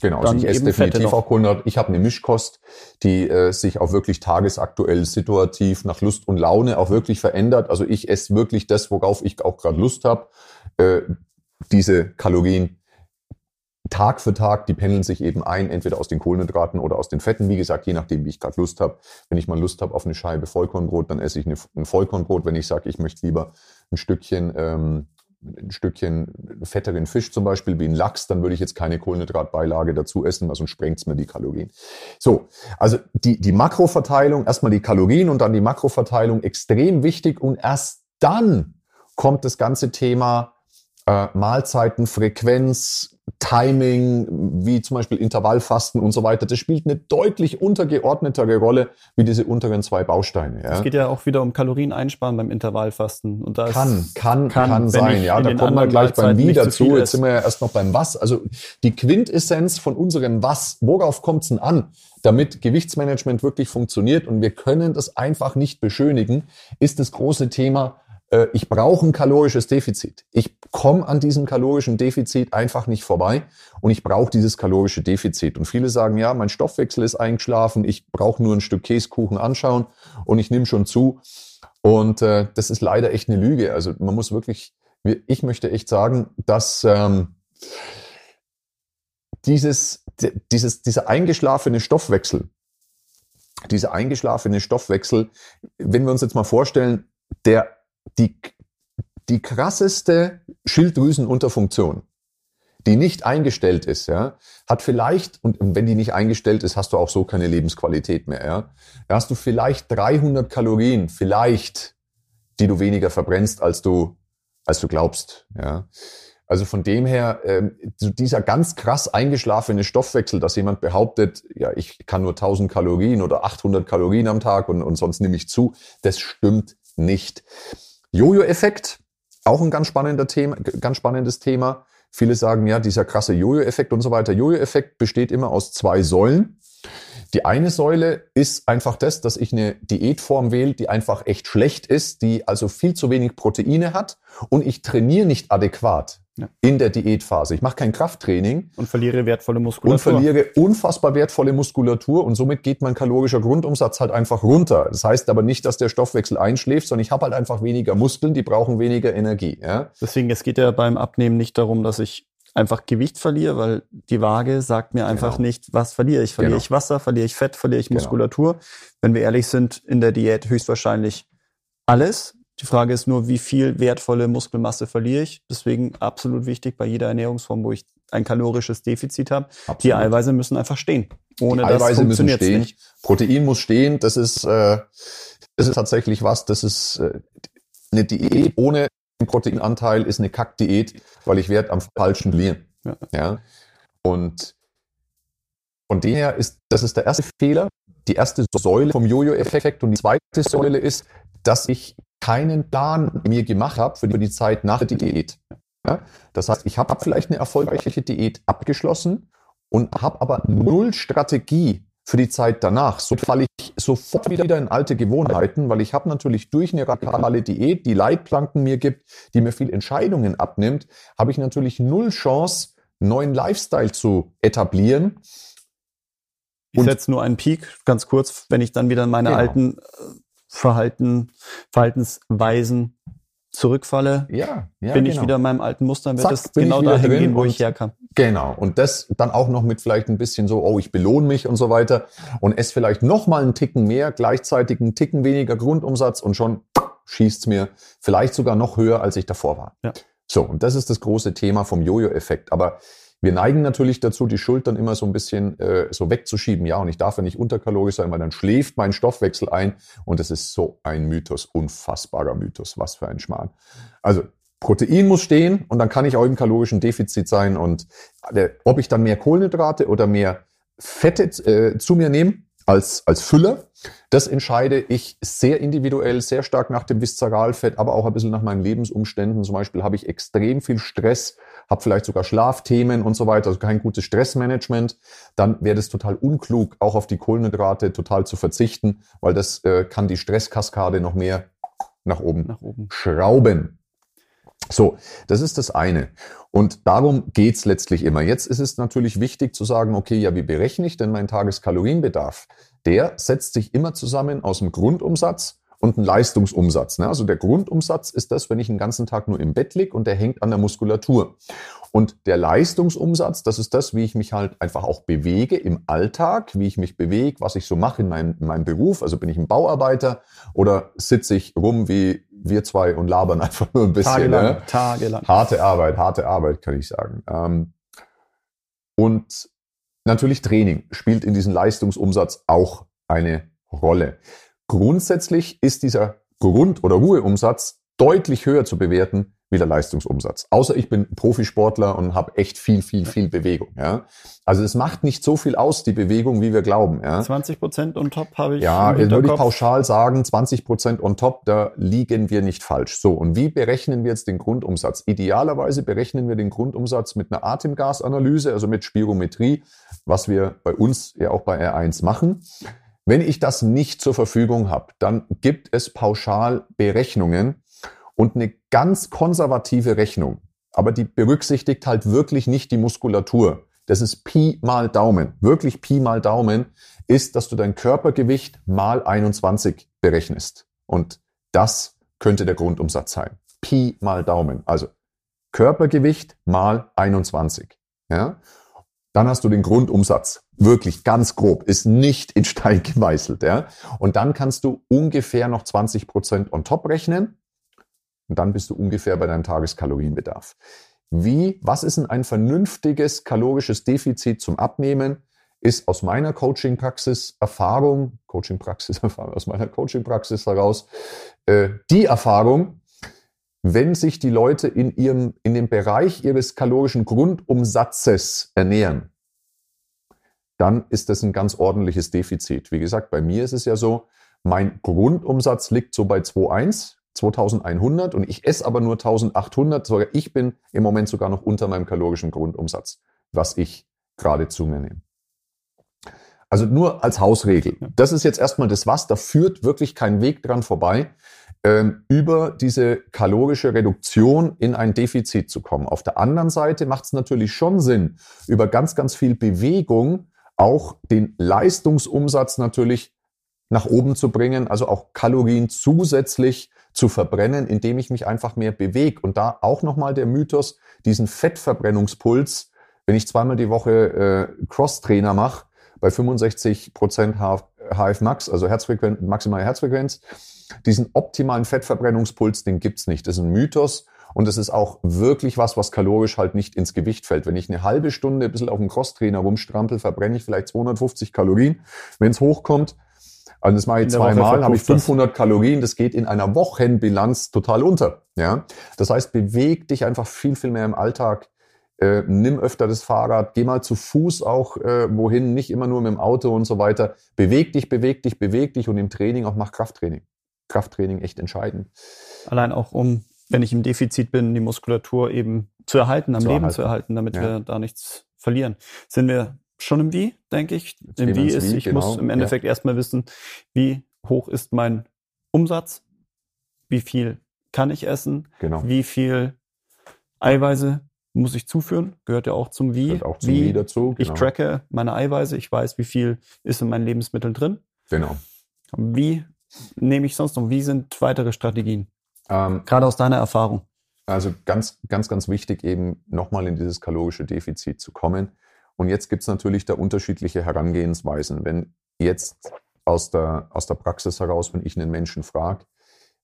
Speaker 1: Genau, also ich esse definitiv auch Kohlenhydrate. Ich habe eine Mischkost, die äh, sich auch wirklich tagesaktuell, situativ, nach Lust und Laune auch wirklich verändert. Also ich esse wirklich das, worauf ich auch gerade Lust habe. Äh, diese Kalorien Tag für Tag, die pendeln sich eben ein, entweder aus den Kohlenhydraten oder aus den Fetten. Wie gesagt, je nachdem, wie ich gerade Lust habe. Wenn ich mal Lust habe auf eine Scheibe Vollkornbrot, dann esse ich eine, ein Vollkornbrot. Wenn ich sage, ich möchte lieber ein Stückchen ähm, ein Stückchen fetteren Fisch zum Beispiel wie ein Lachs, dann würde ich jetzt keine Kohlenhydratbeilage dazu essen, weil sonst sprengt's mir die Kalorien. So, also die, die Makroverteilung, erstmal die Kalorien und dann die Makroverteilung, extrem wichtig und erst dann kommt das ganze Thema äh, Mahlzeiten, Frequenz, Timing, wie zum Beispiel Intervallfasten und so weiter. Das spielt eine deutlich untergeordnetere Rolle wie diese unteren zwei Bausteine. Ja?
Speaker 2: es geht ja auch wieder um Kalorien einsparen beim Intervallfasten. Und da
Speaker 1: Kann, kann,
Speaker 2: kann,
Speaker 1: kann, sein. Ja, da kommen wir gleich beim Wie dazu. Jetzt sind wir ja erst noch beim Was. Also die Quintessenz von unserem Was, worauf kommt es denn an, damit Gewichtsmanagement wirklich funktioniert und wir können das einfach nicht beschönigen, ist das große Thema, äh, ich brauche ein kalorisches Defizit. Ich komme an diesem kalorischen Defizit einfach nicht vorbei und ich brauche dieses kalorische Defizit. Und viele sagen, ja, mein Stoffwechsel ist eingeschlafen, ich brauche nur ein Stück Käsekuchen anschauen und ich nehme schon zu. Und äh, das ist leider echt eine Lüge. Also man muss wirklich, wir- ich möchte echt sagen, dass ähm, dieses, dieses, dieser eingeschlafene Stoffwechsel, dieser eingeschlafene Stoffwechsel, wenn wir uns jetzt mal vorstellen, der, die, die krasseste Schilddrüsenunterfunktion, die nicht eingestellt ist, ja, hat vielleicht, und wenn die nicht eingestellt ist, hast du auch so keine Lebensqualität mehr, ja. Da hast du vielleicht 300 Kalorien, vielleicht, die du weniger verbrennst, als du als du glaubst. Ja. Also von dem her, ähm, dieser ganz krass eingeschlafene Stoffwechsel, dass jemand behauptet, ja, ich kann nur 1000 Kalorien oder 800 Kalorien am Tag und, und sonst nehme ich zu, das stimmt nicht. Jojo-Effekt, auch ein ganz, spannender Thema, ganz spannendes Thema. Viele sagen, ja, dieser krasse Jojo-Effekt und so weiter. Jojo-Effekt besteht immer aus zwei Säulen. Die eine Säule ist einfach das, dass ich eine Diätform wähle, die einfach echt schlecht ist, die also viel zu wenig Proteine hat und ich trainiere nicht adäquat ja. in der Diätphase. Ich mache kein Krafttraining.
Speaker 2: Und verliere wertvolle Muskulatur.
Speaker 1: Und verliere unfassbar wertvolle Muskulatur und somit geht mein kalorischer Grundumsatz halt einfach runter. Das heißt aber nicht, dass der Stoffwechsel einschläft, sondern ich habe halt einfach weniger Muskeln, die brauchen weniger Energie. Ja?
Speaker 2: Deswegen, es geht ja beim Abnehmen nicht darum, dass ich einfach Gewicht verliere, weil die Waage sagt mir einfach genau. nicht, was verliere ich. Verliere genau. ich Wasser, verliere ich Fett, verliere ich genau. Muskulatur. Genau. Wenn wir ehrlich sind, in der Diät höchstwahrscheinlich alles. Die Frage ist nur, wie viel wertvolle Muskelmasse verliere ich. Deswegen absolut wichtig bei jeder Ernährungsform, wo ich ein kalorisches Defizit habe. Absolut. Die Eiweiße müssen einfach stehen.
Speaker 1: Ohne die Eiweiße das funktioniert müssen stehen. Nicht. Protein muss stehen. Das ist, äh, das ist tatsächlich was. Das ist äh, eine Diät ohne Proteinanteil ist eine Kackdiät, weil ich werde am falschen liegen. Ja. ja. Und von dem her ist, das ist der erste Fehler, die erste Säule vom Jojo-Effekt und die zweite Säule ist, dass ich keinen Plan mir gemacht habe für die Zeit nach der Diät. Ja? Das heißt, ich habe vielleicht eine erfolgreiche Diät abgeschlossen und habe aber null Strategie, für die Zeit danach. So falle ich sofort wieder in alte Gewohnheiten, weil ich habe natürlich durch eine radikale Diät, die Leitplanken mir gibt, die mir viel Entscheidungen abnimmt, habe ich natürlich null Chance, neuen Lifestyle zu etablieren.
Speaker 2: Ich setze nur einen Peak, ganz kurz, wenn ich dann wieder in meine genau. alten äh, Verhalten, Verhaltensweisen zurückfalle,
Speaker 1: ja,
Speaker 2: ja, bin genau. ich wieder in meinem alten Muster, wird es genau dahin gehen, wo ich herkam.
Speaker 1: Genau. Und das dann auch noch mit vielleicht ein bisschen so, oh, ich belohne mich und so weiter und es vielleicht noch mal einen Ticken mehr, gleichzeitig einen Ticken weniger Grundumsatz und schon schießt's mir vielleicht sogar noch höher, als ich davor war. Ja. So, und das ist das große Thema vom Jojo-Effekt. Aber wir neigen natürlich dazu, die Schultern immer so ein bisschen äh, so wegzuschieben. Ja, und ich darf ja nicht unterkalorisch sein, weil dann schläft mein Stoffwechsel ein. Und das ist so ein Mythos, unfassbarer Mythos. Was für ein Schmarrn. Also Protein muss stehen und dann kann ich auch im kalorischen Defizit sein. Und der, ob ich dann mehr Kohlenhydrate oder mehr Fette äh, zu mir nehme als, als Füller, das entscheide ich sehr individuell, sehr stark nach dem Viszeralfett, aber auch ein bisschen nach meinen Lebensumständen. Zum Beispiel habe ich extrem viel Stress, habe vielleicht sogar Schlafthemen und so weiter, also kein gutes Stressmanagement. Dann wäre das total unklug, auch auf die Kohlenhydrate total zu verzichten, weil das äh, kann die Stresskaskade noch mehr nach oben, nach oben. schrauben. So, das ist das eine. Und darum geht's letztlich immer. Jetzt ist es natürlich wichtig zu sagen, okay, ja, wie berechne ich denn meinen Tageskalorienbedarf? Der setzt sich immer zusammen aus dem Grundumsatz und einem Leistungsumsatz. Ne? Also der Grundumsatz ist das, wenn ich den ganzen Tag nur im Bett lieg und der hängt an der Muskulatur. Und der Leistungsumsatz, das ist das, wie ich mich halt einfach auch bewege im Alltag, wie ich mich bewege, was ich so mache in meinem, in meinem Beruf. Also bin ich ein Bauarbeiter oder sitze ich rum wie wir zwei und labern [laughs] einfach nur ein bisschen.
Speaker 2: Tagelang, ne? tagelang.
Speaker 1: Harte Arbeit, harte Arbeit, kann ich sagen. Ähm, und natürlich Training spielt in diesem Leistungsumsatz auch eine Rolle. Grundsätzlich ist dieser Grund- oder Ruheumsatz deutlich höher zu bewerten wie der Leistungsumsatz. Außer ich bin Profisportler und habe echt viel, viel, viel Bewegung. Ja? Also es macht nicht so viel aus, die Bewegung, wie wir glauben. Ja?
Speaker 2: 20 Prozent on top habe ich.
Speaker 1: Ja, würde ich pauschal sagen, 20 Prozent on top, da liegen wir nicht falsch. So, und wie berechnen wir jetzt den Grundumsatz? Idealerweise berechnen wir den Grundumsatz mit einer Atemgasanalyse, also mit Spirometrie, was wir bei uns ja auch bei R1 machen. Wenn ich das nicht zur Verfügung habe, dann gibt es pauschal Berechnungen, und eine ganz konservative Rechnung. Aber die berücksichtigt halt wirklich nicht die Muskulatur. Das ist Pi mal Daumen. Wirklich Pi mal Daumen ist, dass du dein Körpergewicht mal 21 berechnest. Und das könnte der Grundumsatz sein. Pi mal Daumen. Also Körpergewicht mal 21. Ja? Dann hast du den Grundumsatz. Wirklich ganz grob. Ist nicht in Stein gemeißelt. Ja? Und dann kannst du ungefähr noch 20 Prozent on top rechnen. Und dann bist du ungefähr bei deinem Tageskalorienbedarf. Wie, was ist denn ein vernünftiges kalorisches Defizit zum Abnehmen? Ist aus meiner Coaching-Praxis Erfahrung, Coaching-Praxis, [laughs] aus meiner Coaching-Praxis heraus, äh, die Erfahrung, wenn sich die Leute in ihrem, in dem Bereich ihres kalorischen Grundumsatzes ernähren, dann ist das ein ganz ordentliches Defizit. Wie gesagt, bei mir ist es ja so, mein Grundumsatz liegt so bei 2,1, 2100 und ich esse aber nur 1800, sogar ich bin im Moment sogar noch unter meinem kalorischen Grundumsatz, was ich gerade zu mir nehme. Also nur als Hausregel. Das ist jetzt erstmal das Was, da führt wirklich kein Weg dran vorbei, ähm, über diese kalorische Reduktion in ein Defizit zu kommen. Auf der anderen Seite macht es natürlich schon Sinn, über ganz, ganz viel Bewegung auch den Leistungsumsatz natürlich nach oben zu bringen, also auch Kalorien zusätzlich zu verbrennen, indem ich mich einfach mehr bewege. Und da auch nochmal der Mythos, diesen Fettverbrennungspuls, wenn ich zweimal die Woche äh, Cross-Trainer mache, bei 65 Prozent HF Max, also Herzfrequenz, maximale Herzfrequenz, diesen optimalen Fettverbrennungspuls, den gibt's nicht. Das ist ein Mythos. Und es ist auch wirklich was, was kalorisch halt nicht ins Gewicht fällt. Wenn ich eine halbe Stunde ein bisschen auf dem Crosstrainer rumstrampel, verbrenne ich vielleicht 250 Kalorien. Wenn es hochkommt, also das mache ich zweimal, habe ich 500 das. Kalorien. Das geht in einer Wochenbilanz total unter. Ja, das heißt, beweg dich einfach viel, viel mehr im Alltag. Äh, nimm öfter das Fahrrad, geh mal zu Fuß auch äh, wohin, nicht immer nur mit dem Auto und so weiter. Beweg dich, beweg dich, beweg dich und im Training auch mach Krafttraining. Krafttraining echt entscheidend.
Speaker 2: Allein auch um wenn ich im Defizit bin, die Muskulatur eben zu erhalten, am zu Leben erhalten. zu erhalten, damit ja. wir da nichts verlieren. Sind wir schon im Wie, denke ich. Jetzt Im Wie ist, ich genau. muss im Endeffekt ja. erstmal wissen, wie hoch ist mein Umsatz, wie viel kann ich essen, genau. wie viel Eiweiße muss ich zuführen, gehört ja auch zum Wie.
Speaker 1: Gehört auch zum wie, wie dazu.
Speaker 2: Genau. Ich tracke meine Eiweiße, ich weiß, wie viel ist in meinen Lebensmitteln drin.
Speaker 1: Genau.
Speaker 2: Wie nehme ich sonst noch? Wie sind weitere Strategien? Ähm, Gerade aus deiner Erfahrung.
Speaker 1: Also ganz, ganz, ganz wichtig eben nochmal in dieses kalorische Defizit zu kommen. Und jetzt gibt es natürlich da unterschiedliche Herangehensweisen. Wenn jetzt aus der, aus der Praxis heraus, wenn ich einen Menschen frage,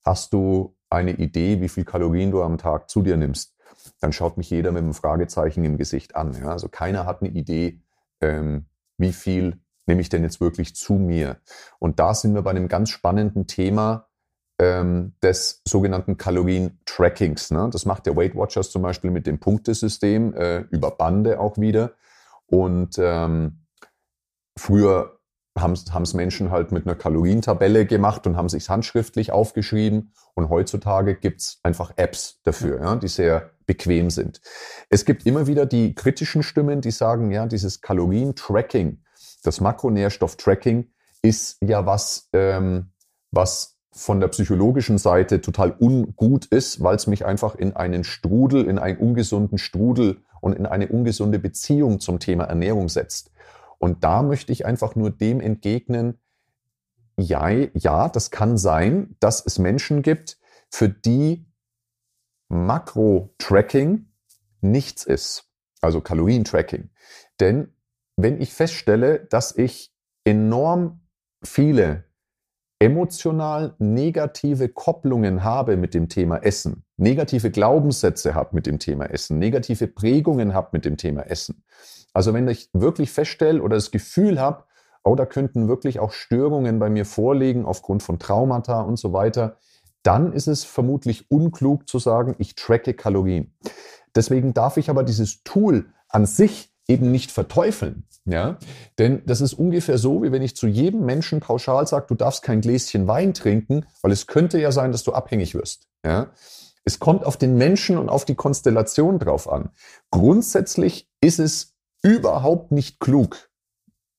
Speaker 1: hast du eine Idee, wie viel Kalorien du am Tag zu dir nimmst? Dann schaut mich jeder mit einem Fragezeichen im Gesicht an. Ja? Also keiner hat eine Idee, ähm, wie viel nehme ich denn jetzt wirklich zu mir? Und da sind wir bei einem ganz spannenden Thema, ähm, des sogenannten Kalorien-Trackings. Ne? Das macht der Weight Watchers zum Beispiel mit dem Punktesystem äh, über Bande auch wieder. Und ähm, früher haben es Menschen halt mit einer Kalorientabelle gemacht und haben sich handschriftlich aufgeschrieben. Und heutzutage gibt's einfach Apps dafür, ja, die sehr bequem sind. Es gibt immer wieder die kritischen Stimmen, die sagen, ja, dieses Kalorien-Tracking, das Makronährstoff-Tracking ist ja was, ähm, was von der psychologischen Seite total ungut ist, weil es mich einfach in einen Strudel, in einen ungesunden Strudel und in eine ungesunde Beziehung zum Thema Ernährung setzt. Und da möchte ich einfach nur dem entgegnen, ja, ja, das kann sein, dass es Menschen gibt, für die Makro-Tracking nichts ist, also Kalorien-Tracking. Denn wenn ich feststelle, dass ich enorm viele emotional negative Kopplungen habe mit dem Thema Essen, negative Glaubenssätze habe mit dem Thema Essen, negative Prägungen habe mit dem Thema Essen. Also wenn ich wirklich feststelle oder das Gefühl habe, oh, da könnten wirklich auch Störungen bei mir vorliegen aufgrund von Traumata und so weiter, dann ist es vermutlich unklug zu sagen, ich tracke Kalorien. Deswegen darf ich aber dieses Tool an sich eben nicht verteufeln. Ja? Denn das ist ungefähr so, wie wenn ich zu jedem Menschen pauschal sage, du darfst kein Gläschen Wein trinken, weil es könnte ja sein, dass du abhängig wirst. Ja? Es kommt auf den Menschen und auf die Konstellation drauf an. Grundsätzlich ist es überhaupt nicht klug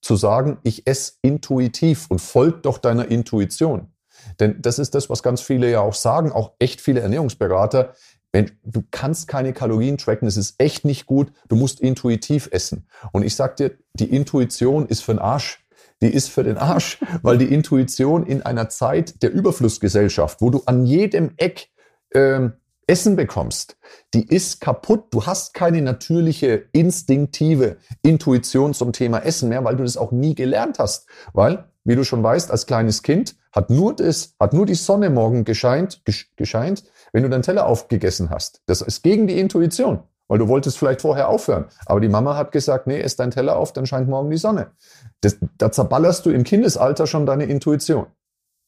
Speaker 1: zu sagen, ich esse intuitiv und folgt doch deiner Intuition. Denn das ist das, was ganz viele ja auch sagen, auch echt viele Ernährungsberater. Wenn, du kannst keine Kalorien tracken, das ist echt nicht gut. Du musst intuitiv essen. Und ich sag dir, die Intuition ist für den Arsch. Die ist für den Arsch, [laughs] weil die Intuition in einer Zeit der Überflussgesellschaft, wo du an jedem Eck ähm, Essen bekommst, die ist kaputt. Du hast keine natürliche, instinktive Intuition zum Thema Essen mehr, weil du das auch nie gelernt hast. Weil, wie du schon weißt, als kleines Kind hat nur das, hat nur die Sonne morgen gescheint, gescheint wenn du deinen Teller aufgegessen hast. Das ist gegen die Intuition, weil du wolltest vielleicht vorher aufhören. Aber die Mama hat gesagt, nee, ess deinen Teller auf, dann scheint morgen die Sonne. Das, da zerballerst du im Kindesalter schon deine Intuition.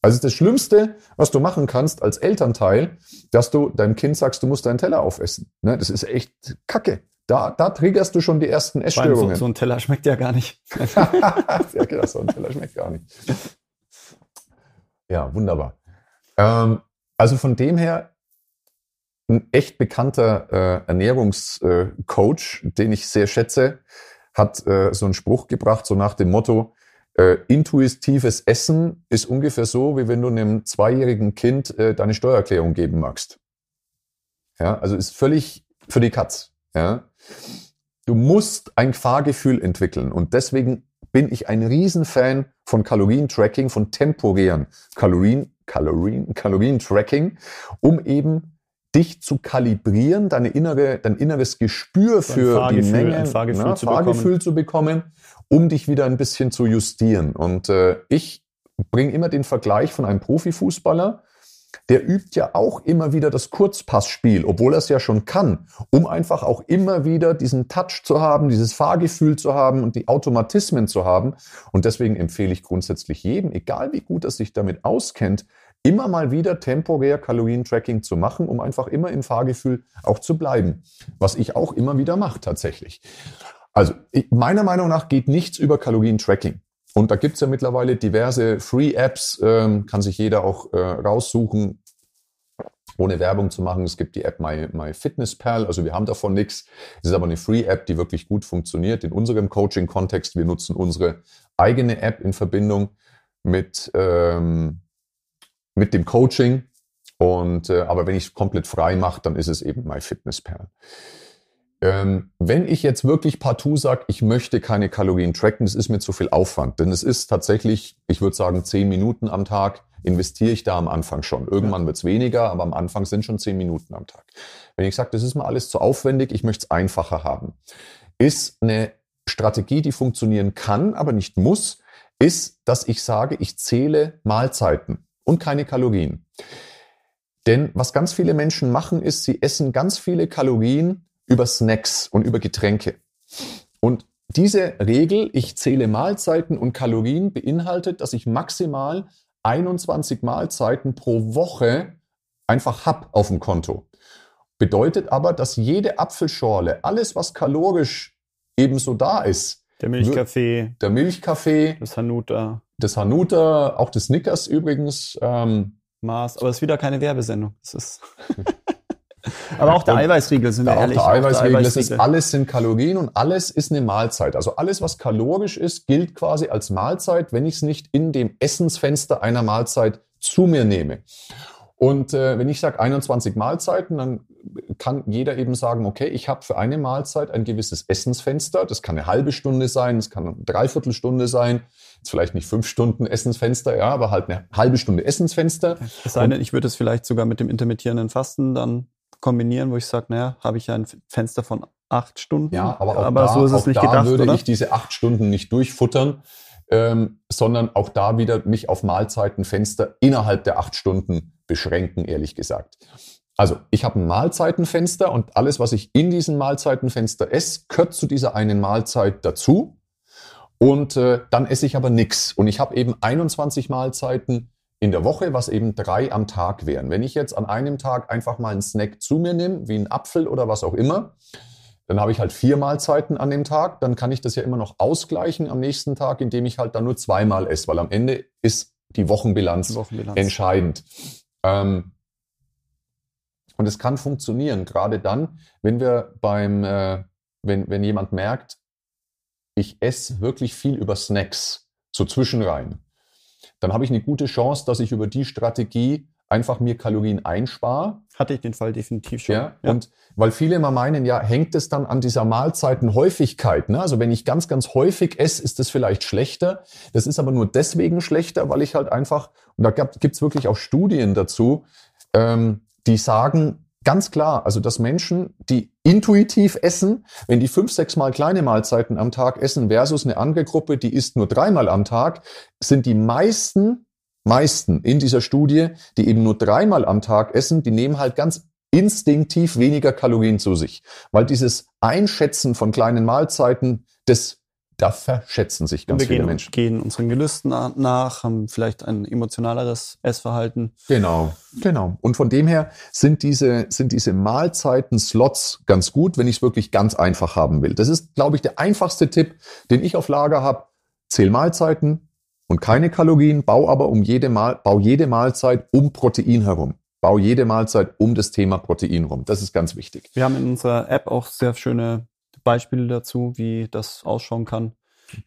Speaker 1: Also das Schlimmste, was du machen kannst als Elternteil, dass du deinem Kind sagst, du musst deinen Teller aufessen. Ne? Das ist echt Kacke. Da, da triggerst du schon die ersten Essstörungen.
Speaker 2: So, so ein Teller schmeckt ja gar nicht. [laughs]
Speaker 1: ja, genau, so ein Teller schmeckt gar nicht. Ja, wunderbar. Ähm, also von dem her, ein echt bekannter äh, Ernährungscoach, äh, den ich sehr schätze, hat äh, so einen Spruch gebracht, so nach dem Motto, äh, intuitives Essen ist ungefähr so, wie wenn du einem zweijährigen Kind äh, deine Steuererklärung geben magst. Ja, also ist völlig für die Katz. Ja. Du musst ein Fahrgefühl entwickeln und deswegen bin ich ein Riesenfan von Kalorientracking, von temporären Kalorien, Kalorien, Kalorientracking, um eben dich zu kalibrieren, deine innere, dein inneres Gespür für die Menge, ein Fahrgefühl, na, zu, Fahrgefühl bekommen. zu bekommen, um dich wieder ein bisschen zu justieren. Und äh, ich bringe immer den Vergleich von einem Profifußballer, der übt ja auch immer wieder das Kurzpassspiel, obwohl er es ja schon kann, um einfach auch immer wieder diesen Touch zu haben, dieses Fahrgefühl zu haben und die Automatismen zu haben. Und deswegen empfehle ich grundsätzlich jedem, egal wie gut er sich damit auskennt, immer mal wieder temporär Kalorientracking zu machen, um einfach immer im Fahrgefühl auch zu bleiben. Was ich auch immer wieder mache tatsächlich. Also meiner Meinung nach geht nichts über Kalorientracking. Und da gibt's ja mittlerweile diverse Free-Apps, ähm, kann sich jeder auch äh, raussuchen, ohne Werbung zu machen. Es gibt die App My, MyFitnessPal, also wir haben davon nichts. Es ist aber eine Free-App, die wirklich gut funktioniert in unserem Coaching-Kontext. Wir nutzen unsere eigene App in Verbindung mit, ähm, mit dem Coaching. Und äh, aber wenn ich es komplett frei mache, dann ist es eben MyFitnessPal. Ähm, wenn ich jetzt wirklich partout sage, ich möchte keine Kalorien tracken, das ist mir zu viel Aufwand. Denn es ist tatsächlich, ich würde sagen, zehn Minuten am Tag investiere ich da am Anfang schon. Irgendwann wird es weniger, aber am Anfang sind schon zehn Minuten am Tag. Wenn ich sage, das ist mir alles zu aufwendig, ich möchte es einfacher haben, ist eine Strategie, die funktionieren kann, aber nicht muss, ist, dass ich sage, ich zähle Mahlzeiten und keine Kalorien. Denn was ganz viele Menschen machen, ist, sie essen ganz viele Kalorien über Snacks und über Getränke. Und diese Regel, ich zähle Mahlzeiten und Kalorien, beinhaltet, dass ich maximal 21 Mahlzeiten pro Woche einfach hab auf dem Konto. Bedeutet aber, dass jede Apfelschorle, alles was kalorisch ebenso da ist,
Speaker 2: der Milchkaffee,
Speaker 1: der Milchkaffee,
Speaker 2: das Hanuta,
Speaker 1: das Hanuta, auch das Snickers übrigens,
Speaker 2: ähm, Mars, aber es ist wieder keine Werbesendung. Das ist [laughs] Aber auch der Eiweißriegel sind wir
Speaker 1: ehrlich. Auch der Eiweißriegel, das ist alles sind Kalorien und alles ist eine Mahlzeit. Also alles, was kalorisch ist, gilt quasi als Mahlzeit, wenn ich es nicht in dem Essensfenster einer Mahlzeit zu mir nehme. Und äh, wenn ich sage 21 Mahlzeiten, dann kann jeder eben sagen, okay, ich habe für eine Mahlzeit ein gewisses Essensfenster. Das kann eine halbe Stunde sein, das kann eine Dreiviertelstunde sein. Jetzt vielleicht nicht fünf Stunden Essensfenster, ja, aber halt eine halbe Stunde Essensfenster.
Speaker 2: Das denn, ich würde es vielleicht sogar mit dem intermittierenden Fasten dann kombinieren, wo ich sage, naja, habe ich ja ein Fenster von acht Stunden.
Speaker 1: Ja, aber, auch aber da, so ist es nicht da gedacht, würde oder? ich diese acht Stunden nicht durchfuttern, ähm, sondern auch da wieder mich auf Mahlzeitenfenster innerhalb der acht Stunden beschränken, ehrlich gesagt. Also ich habe ein Mahlzeitenfenster und alles, was ich in diesem Mahlzeitenfenster esse, gehört zu dieser einen Mahlzeit dazu. Und äh, dann esse ich aber nichts. Und ich habe eben 21 Mahlzeiten in der Woche, was eben drei am Tag wären. Wenn ich jetzt an einem Tag einfach mal einen Snack zu mir nehme, wie einen Apfel oder was auch immer, dann habe ich halt vier Mahlzeiten an dem Tag. Dann kann ich das ja immer noch ausgleichen am nächsten Tag, indem ich halt dann nur zweimal esse, weil am Ende ist die Wochenbilanz, die Wochenbilanz. entscheidend. Ähm, und es kann funktionieren, gerade dann, wenn wir beim, äh, wenn, wenn jemand merkt, ich esse wirklich viel über Snacks, so zwischenrein dann habe ich eine gute Chance, dass ich über die Strategie einfach mir Kalorien einspare.
Speaker 2: Hatte ich den Fall definitiv schon.
Speaker 1: Ja, ja. Und weil viele immer meinen, ja, hängt es dann an dieser Mahlzeitenhäufigkeit. Ne? Also wenn ich ganz, ganz häufig esse, ist das vielleicht schlechter. Das ist aber nur deswegen schlechter, weil ich halt einfach, und da gibt es wirklich auch Studien dazu, ähm, die sagen, Ganz klar, also dass Menschen, die intuitiv essen, wenn die fünf, sechs Mal kleine Mahlzeiten am Tag essen versus eine andere Gruppe, die isst nur dreimal am Tag, sind die meisten, meisten in dieser Studie, die eben nur dreimal am Tag essen, die nehmen halt ganz instinktiv weniger Kalorien zu sich. Weil dieses Einschätzen von kleinen Mahlzeiten, das da verschätzen sich ganz
Speaker 2: wir
Speaker 1: viele
Speaker 2: gehen,
Speaker 1: Menschen.
Speaker 2: gehen unseren Gelüsten nach, haben vielleicht ein emotionaleres Essverhalten.
Speaker 1: Genau, genau. Und von dem her sind diese, sind diese Mahlzeiten-Slots ganz gut, wenn ich es wirklich ganz einfach haben will. Das ist, glaube ich, der einfachste Tipp, den ich auf Lager habe. Zähl Mahlzeiten und keine Kalorien, bau aber um jede Mal, bau jede Mahlzeit um Protein herum. Bau jede Mahlzeit um das Thema Protein rum. Das ist ganz wichtig.
Speaker 2: Wir haben in unserer App auch sehr schöne Beispiele dazu, wie das ausschauen kann.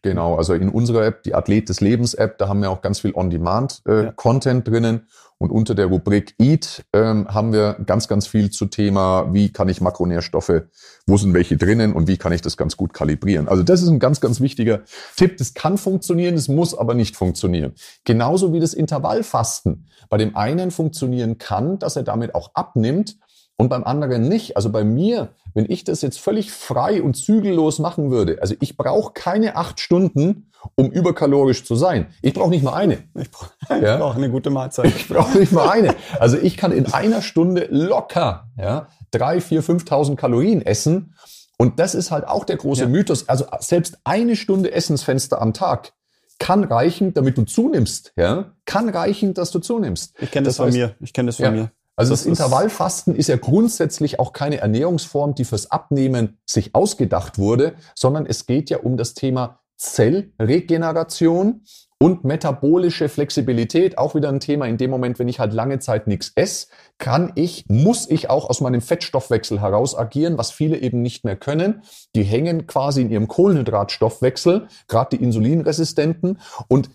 Speaker 1: Genau, also in unserer App, die Athlet des Lebens App, da haben wir auch ganz viel On-Demand-Content äh, ja. drinnen. Und unter der Rubrik Eat ähm, haben wir ganz, ganz viel zu Thema, wie kann ich Makronährstoffe, wo sind welche drinnen und wie kann ich das ganz gut kalibrieren. Also das ist ein ganz, ganz wichtiger Tipp. Das kann funktionieren, es muss aber nicht funktionieren. Genauso wie das Intervallfasten bei dem einen funktionieren kann, dass er damit auch abnimmt und beim anderen nicht. Also bei mir, wenn ich das jetzt völlig frei und zügellos machen würde, also ich brauche keine acht Stunden, um überkalorisch zu sein. Ich brauche nicht mal eine.
Speaker 2: Ich brauche [laughs] ja? brauch eine gute Mahlzeit.
Speaker 1: Ich brauche nicht mal eine. Also ich kann in einer Stunde locker ja, drei, vier, 5.000 Kalorien essen. Und das ist halt auch der große ja. Mythos. Also selbst eine Stunde Essensfenster am Tag kann reichen, damit du zunimmst. Ja, kann reichen, dass du zunimmst.
Speaker 2: Ich kenne das, das, von mir. Ich kenne das von ja. mir.
Speaker 1: Also das, das Intervallfasten ist ja grundsätzlich auch keine Ernährungsform, die fürs Abnehmen sich ausgedacht wurde, sondern es geht ja um das Thema Zellregeneration und metabolische Flexibilität, auch wieder ein Thema. In dem Moment, wenn ich halt lange Zeit nichts esse, kann ich, muss ich auch aus meinem Fettstoffwechsel heraus agieren, was viele eben nicht mehr können. Die hängen quasi in ihrem Kohlenhydratstoffwechsel, gerade die Insulinresistenten. Und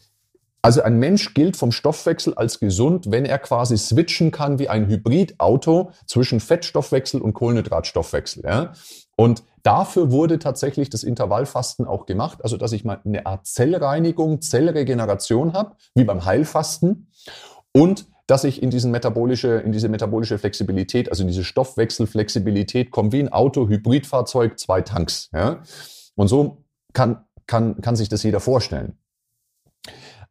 Speaker 1: also ein Mensch gilt vom Stoffwechsel als gesund, wenn er quasi switchen kann wie ein Hybridauto zwischen Fettstoffwechsel und Kohlenhydratstoffwechsel. Ja? Und dafür wurde tatsächlich das Intervallfasten auch gemacht, also dass ich mal eine Art Zellreinigung, Zellregeneration habe, wie beim Heilfasten. Und dass ich in, diesen metabolische, in diese metabolische Flexibilität, also in diese Stoffwechselflexibilität komme, wie ein Auto, Hybridfahrzeug, zwei Tanks. Ja? Und so kann, kann, kann sich das jeder vorstellen.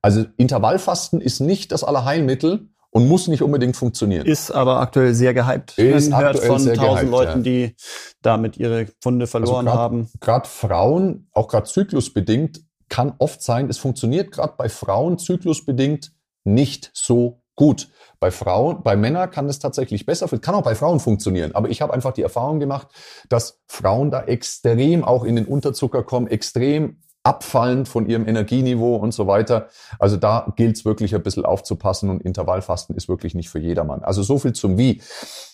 Speaker 1: Also Intervallfasten ist nicht das Allerheilmittel und muss nicht unbedingt funktionieren.
Speaker 2: Ist aber aktuell sehr gehypt.
Speaker 1: Ist Man hört von tausend
Speaker 2: Leuten, ja. die damit ihre Funde verloren
Speaker 1: also grad,
Speaker 2: haben.
Speaker 1: Gerade Frauen, auch gerade zyklusbedingt, kann oft sein, es funktioniert gerade bei Frauen zyklusbedingt nicht so gut. Bei Frauen, bei Männern kann es tatsächlich besser, kann auch bei Frauen funktionieren. Aber ich habe einfach die Erfahrung gemacht, dass Frauen da extrem auch in den Unterzucker kommen, extrem abfallend von ihrem Energieniveau und so weiter. Also da gilt es wirklich ein bisschen aufzupassen und Intervallfasten ist wirklich nicht für jedermann. Also so viel zum Wie.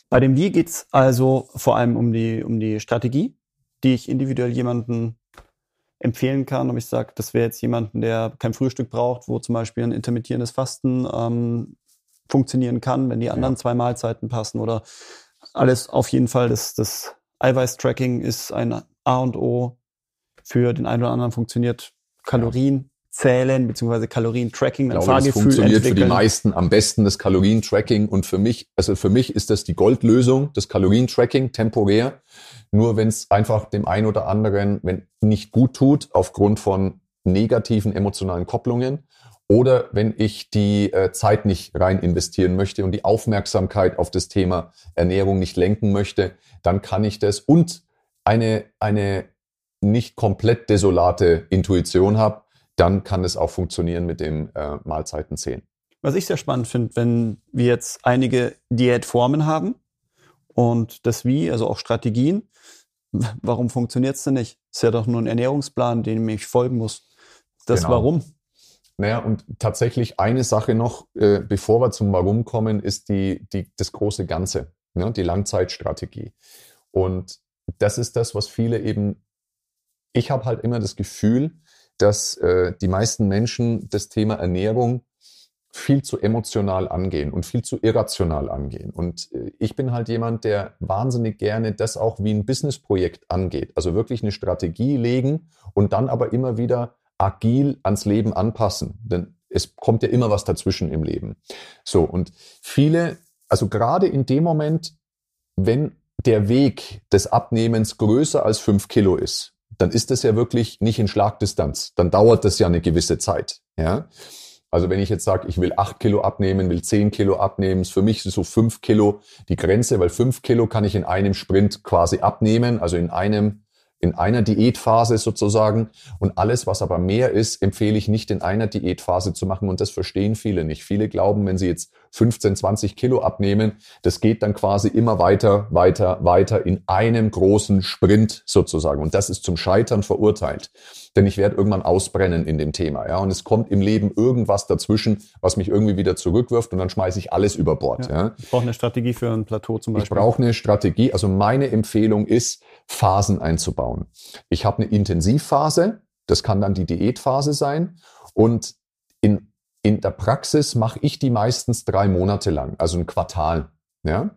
Speaker 2: Bei dem Wie geht's also vor allem um die, um die Strategie, die ich individuell jemanden empfehlen kann. Ob ich sage, das wäre jetzt jemanden, der kein Frühstück braucht, wo zum Beispiel ein intermittierendes Fasten ähm, funktionieren kann, wenn die anderen ja. zwei Mahlzeiten passen oder alles auf jeden Fall. Das, das Eiweiß-Tracking ist ein A und O für den einen oder anderen funktioniert Kalorien zählen bzw. Kalorien-Tracking,
Speaker 1: ein Fahrgefühl das funktioniert entwickeln. für die meisten am besten das Kalorien-Tracking und für mich, also für mich ist das die Goldlösung, das Kalorien-Tracking temporär. Nur wenn es einfach dem einen oder anderen, wenn nicht gut tut, aufgrund von negativen emotionalen Kopplungen oder wenn ich die äh, Zeit nicht rein investieren möchte und die Aufmerksamkeit auf das Thema Ernährung nicht lenken möchte, dann kann ich das und eine, eine nicht komplett desolate Intuition habe, dann kann es auch funktionieren mit dem äh, Mahlzeiten zählen.
Speaker 2: Was ich sehr spannend finde, wenn wir jetzt einige Diätformen haben und das Wie, also auch Strategien, [laughs] warum funktioniert es denn nicht? Ist ja doch nur ein Ernährungsplan, dem ich folgen muss. Das genau. Warum?
Speaker 1: Naja, und tatsächlich eine Sache noch, äh, bevor wir zum Warum kommen, ist die, die, das große Ganze, ne, die Langzeitstrategie. Und das ist das, was viele eben ich habe halt immer das Gefühl, dass äh, die meisten Menschen das Thema Ernährung viel zu emotional angehen und viel zu irrational angehen. Und äh, ich bin halt jemand, der wahnsinnig gerne das auch wie ein Businessprojekt angeht. Also wirklich eine Strategie legen und dann aber immer wieder agil ans Leben anpassen. Denn es kommt ja immer was dazwischen im Leben. So, und viele, also gerade in dem Moment, wenn der Weg des Abnehmens größer als fünf Kilo ist, dann ist das ja wirklich nicht in Schlagdistanz. Dann dauert das ja eine gewisse Zeit. Ja. Also wenn ich jetzt sage, ich will acht Kilo abnehmen, will zehn Kilo abnehmen, ist für mich so fünf Kilo die Grenze, weil fünf Kilo kann ich in einem Sprint quasi abnehmen, also in einem in einer Diätphase sozusagen. Und alles, was aber mehr ist, empfehle ich nicht in einer Diätphase zu machen. Und das verstehen viele nicht. Viele glauben, wenn sie jetzt 15, 20 Kilo abnehmen, das geht dann quasi immer weiter, weiter, weiter in einem großen Sprint sozusagen. Und das ist zum Scheitern verurteilt. Denn ich werde irgendwann ausbrennen in dem Thema. Ja? Und es kommt im Leben irgendwas dazwischen, was mich irgendwie wieder zurückwirft und dann schmeiße ich alles über Bord. Ja. ja?
Speaker 2: Ich brauche eine Strategie für ein Plateau zum Beispiel.
Speaker 1: Ich brauche eine Strategie. Also meine Empfehlung ist, Phasen einzubauen. Ich habe eine Intensivphase, das kann dann die Diätphase sein. Und in, in der Praxis mache ich die meistens drei Monate lang, also ein Quartal. Ja?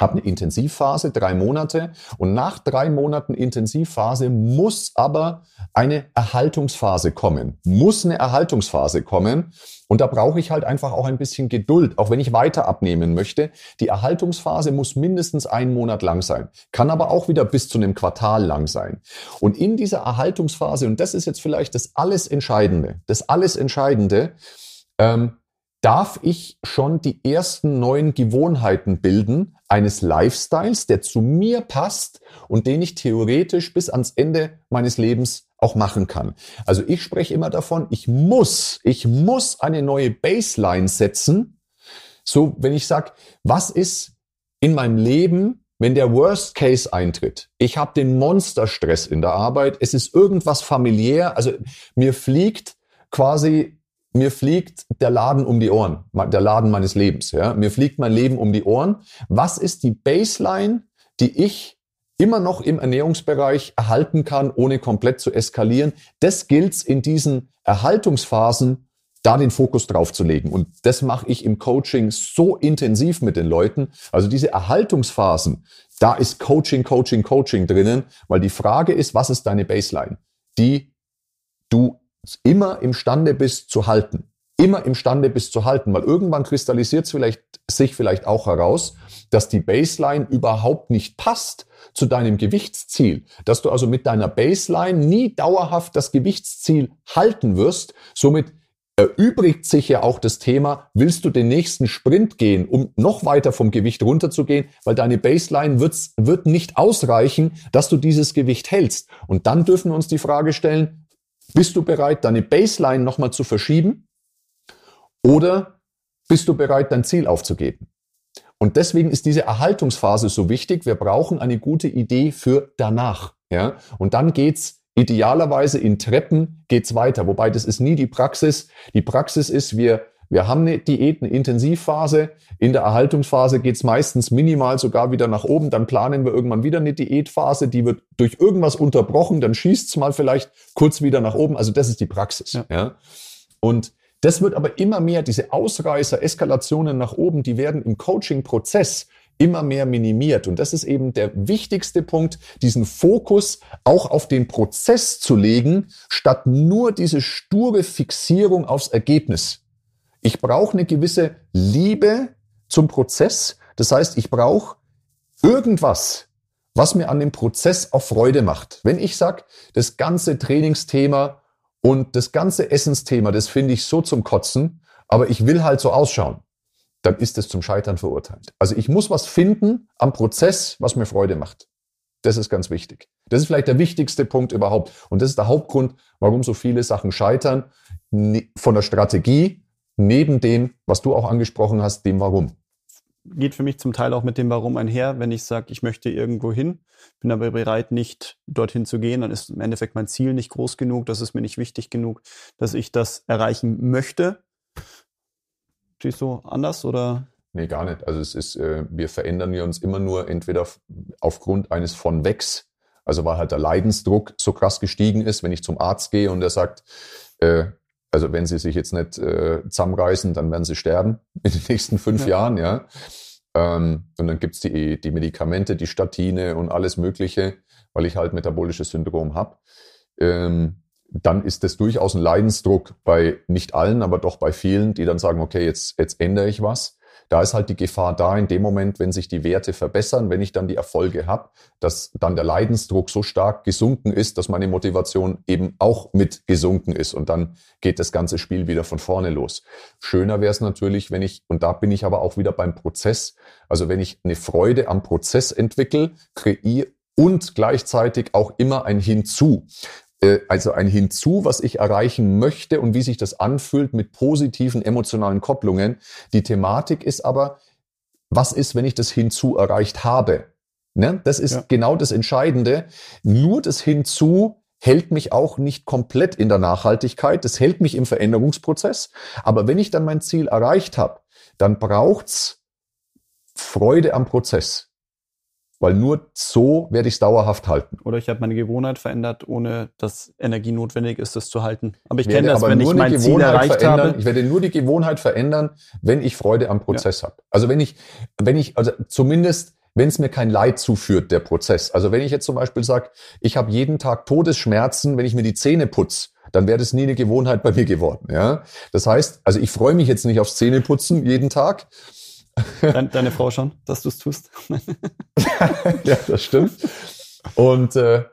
Speaker 1: Habe eine Intensivphase, drei Monate. Und nach drei Monaten Intensivphase muss aber eine Erhaltungsphase kommen. Muss eine Erhaltungsphase kommen. Und da brauche ich halt einfach auch ein bisschen Geduld, auch wenn ich weiter abnehmen möchte. Die Erhaltungsphase muss mindestens einen Monat lang sein, kann aber auch wieder bis zu einem Quartal lang sein. Und in dieser Erhaltungsphase, und das ist jetzt vielleicht das alles Entscheidende, das alles Entscheidende, ähm, darf ich schon die ersten neuen Gewohnheiten bilden eines Lifestyles, der zu mir passt und den ich theoretisch bis ans Ende meines Lebens auch machen kann. Also ich spreche immer davon, ich muss, ich muss eine neue Baseline setzen. So, wenn ich sage, was ist in meinem Leben, wenn der Worst Case eintritt? Ich habe den Monsterstress in der Arbeit, es ist irgendwas familiär, also mir fliegt quasi mir fliegt der Laden um die Ohren, der Laden meines Lebens. Ja? Mir fliegt mein Leben um die Ohren. Was ist die Baseline, die ich immer noch im Ernährungsbereich erhalten kann, ohne komplett zu eskalieren? Das gilt in diesen Erhaltungsphasen, da den Fokus drauf zu legen. Und das mache ich im Coaching so intensiv mit den Leuten. Also diese Erhaltungsphasen, da ist Coaching, Coaching, Coaching drinnen, weil die Frage ist, was ist deine Baseline, die du immer imstande bist zu halten. Immer imstande bist zu halten, weil irgendwann kristallisiert es vielleicht, sich vielleicht auch heraus, dass die Baseline überhaupt nicht passt zu deinem Gewichtsziel. Dass du also mit deiner Baseline nie dauerhaft das Gewichtsziel halten wirst. Somit erübrigt sich ja auch das Thema, willst du den nächsten Sprint gehen, um noch weiter vom Gewicht runterzugehen, weil deine Baseline wird's, wird nicht ausreichen, dass du dieses Gewicht hältst. Und dann dürfen wir uns die Frage stellen, bist du bereit, deine Baseline nochmal zu verschieben? Oder bist du bereit, dein Ziel aufzugeben? Und deswegen ist diese Erhaltungsphase so wichtig. Wir brauchen eine gute Idee für danach. Ja? Und dann geht's idealerweise in Treppen geht's weiter. Wobei das ist nie die Praxis. Die Praxis ist, wir wir haben eine Diät, eine Intensivphase. In der Erhaltungsphase geht es meistens minimal sogar wieder nach oben. Dann planen wir irgendwann wieder eine Diätphase, die wird durch irgendwas unterbrochen. Dann schießt es mal vielleicht kurz wieder nach oben. Also das ist die Praxis. Ja. ja. Und das wird aber immer mehr, diese Ausreißer, Eskalationen nach oben, die werden im Coaching-Prozess immer mehr minimiert. Und das ist eben der wichtigste Punkt, diesen Fokus auch auf den Prozess zu legen, statt nur diese sture Fixierung aufs Ergebnis. Ich brauche eine gewisse Liebe zum Prozess. Das heißt, ich brauche irgendwas, was mir an dem Prozess auch Freude macht. Wenn ich sage, das ganze Trainingsthema und das ganze Essensthema, das finde ich so zum Kotzen, aber ich will halt so ausschauen, dann ist es zum Scheitern verurteilt. Also ich muss was finden am Prozess, was mir Freude macht. Das ist ganz wichtig. Das ist vielleicht der wichtigste Punkt überhaupt. Und das ist der Hauptgrund, warum so viele Sachen scheitern. Von der Strategie neben dem, was du auch angesprochen hast, dem Warum.
Speaker 2: Geht für mich zum Teil auch mit dem Warum einher. Wenn ich sage, ich möchte irgendwo hin, bin aber bereit, nicht dorthin zu gehen, dann ist im Endeffekt mein Ziel nicht groß genug, das ist mir nicht wichtig genug, dass ich das erreichen möchte. Siehst du anders oder?
Speaker 1: Nee, gar nicht. Also es ist, äh, wir verändern wir uns immer nur entweder aufgrund eines von Wegs, also weil halt der Leidensdruck so krass gestiegen ist, wenn ich zum Arzt gehe und er sagt, äh, also wenn sie sich jetzt nicht äh, zusammenreißen, dann werden sie sterben [laughs] in den nächsten fünf ja. Jahren, ja. Ähm, und dann gibt's die, die Medikamente, die Statine und alles Mögliche, weil ich halt metabolisches Syndrom habe. Ähm, dann ist das durchaus ein Leidensdruck bei nicht allen, aber doch bei vielen, die dann sagen, okay, jetzt, jetzt ändere ich was. Da ist halt die Gefahr da, in dem Moment, wenn sich die Werte verbessern, wenn ich dann die Erfolge habe, dass dann der Leidensdruck so stark gesunken ist, dass meine Motivation eben auch mit gesunken ist. Und dann geht das ganze Spiel wieder von vorne los. Schöner wäre es natürlich, wenn ich, und da bin ich aber auch wieder beim Prozess, also wenn ich eine Freude am Prozess entwickle, kreiere und gleichzeitig auch immer ein Hinzu. Äh, also ein Hinzu, was ich erreichen möchte und wie sich das anfühlt mit positiven emotionalen Kopplungen. Die Thematik ist aber, was ist, wenn ich das Hinzu erreicht habe? Ne? Das ist ja. genau das Entscheidende. Nur das Hinzu hält mich auch nicht komplett in der Nachhaltigkeit. Das hält mich im Veränderungsprozess. Aber wenn ich dann mein Ziel erreicht habe, dann braucht's Freude am Prozess. Weil nur so werde ich es dauerhaft halten.
Speaker 2: Oder ich habe meine Gewohnheit verändert, ohne dass Energie notwendig ist, das zu halten. Aber ich kenne das, wenn ich mein Ziel erreicht habe.
Speaker 1: Ich werde nur die Gewohnheit verändern, wenn ich Freude am Prozess ja. habe. Also wenn ich, wenn ich, also zumindest wenn es mir kein Leid zuführt, der Prozess. Also wenn ich jetzt zum Beispiel sage, ich habe jeden Tag Todesschmerzen, wenn ich mir die Zähne putze, dann wäre das nie eine Gewohnheit bei mir geworden. Ja, das heißt, also ich freue mich jetzt nicht aufs Zähneputzen jeden Tag.
Speaker 2: Deine, deine Frau schon, dass du es tust. [laughs]
Speaker 1: ja, das stimmt. Und äh,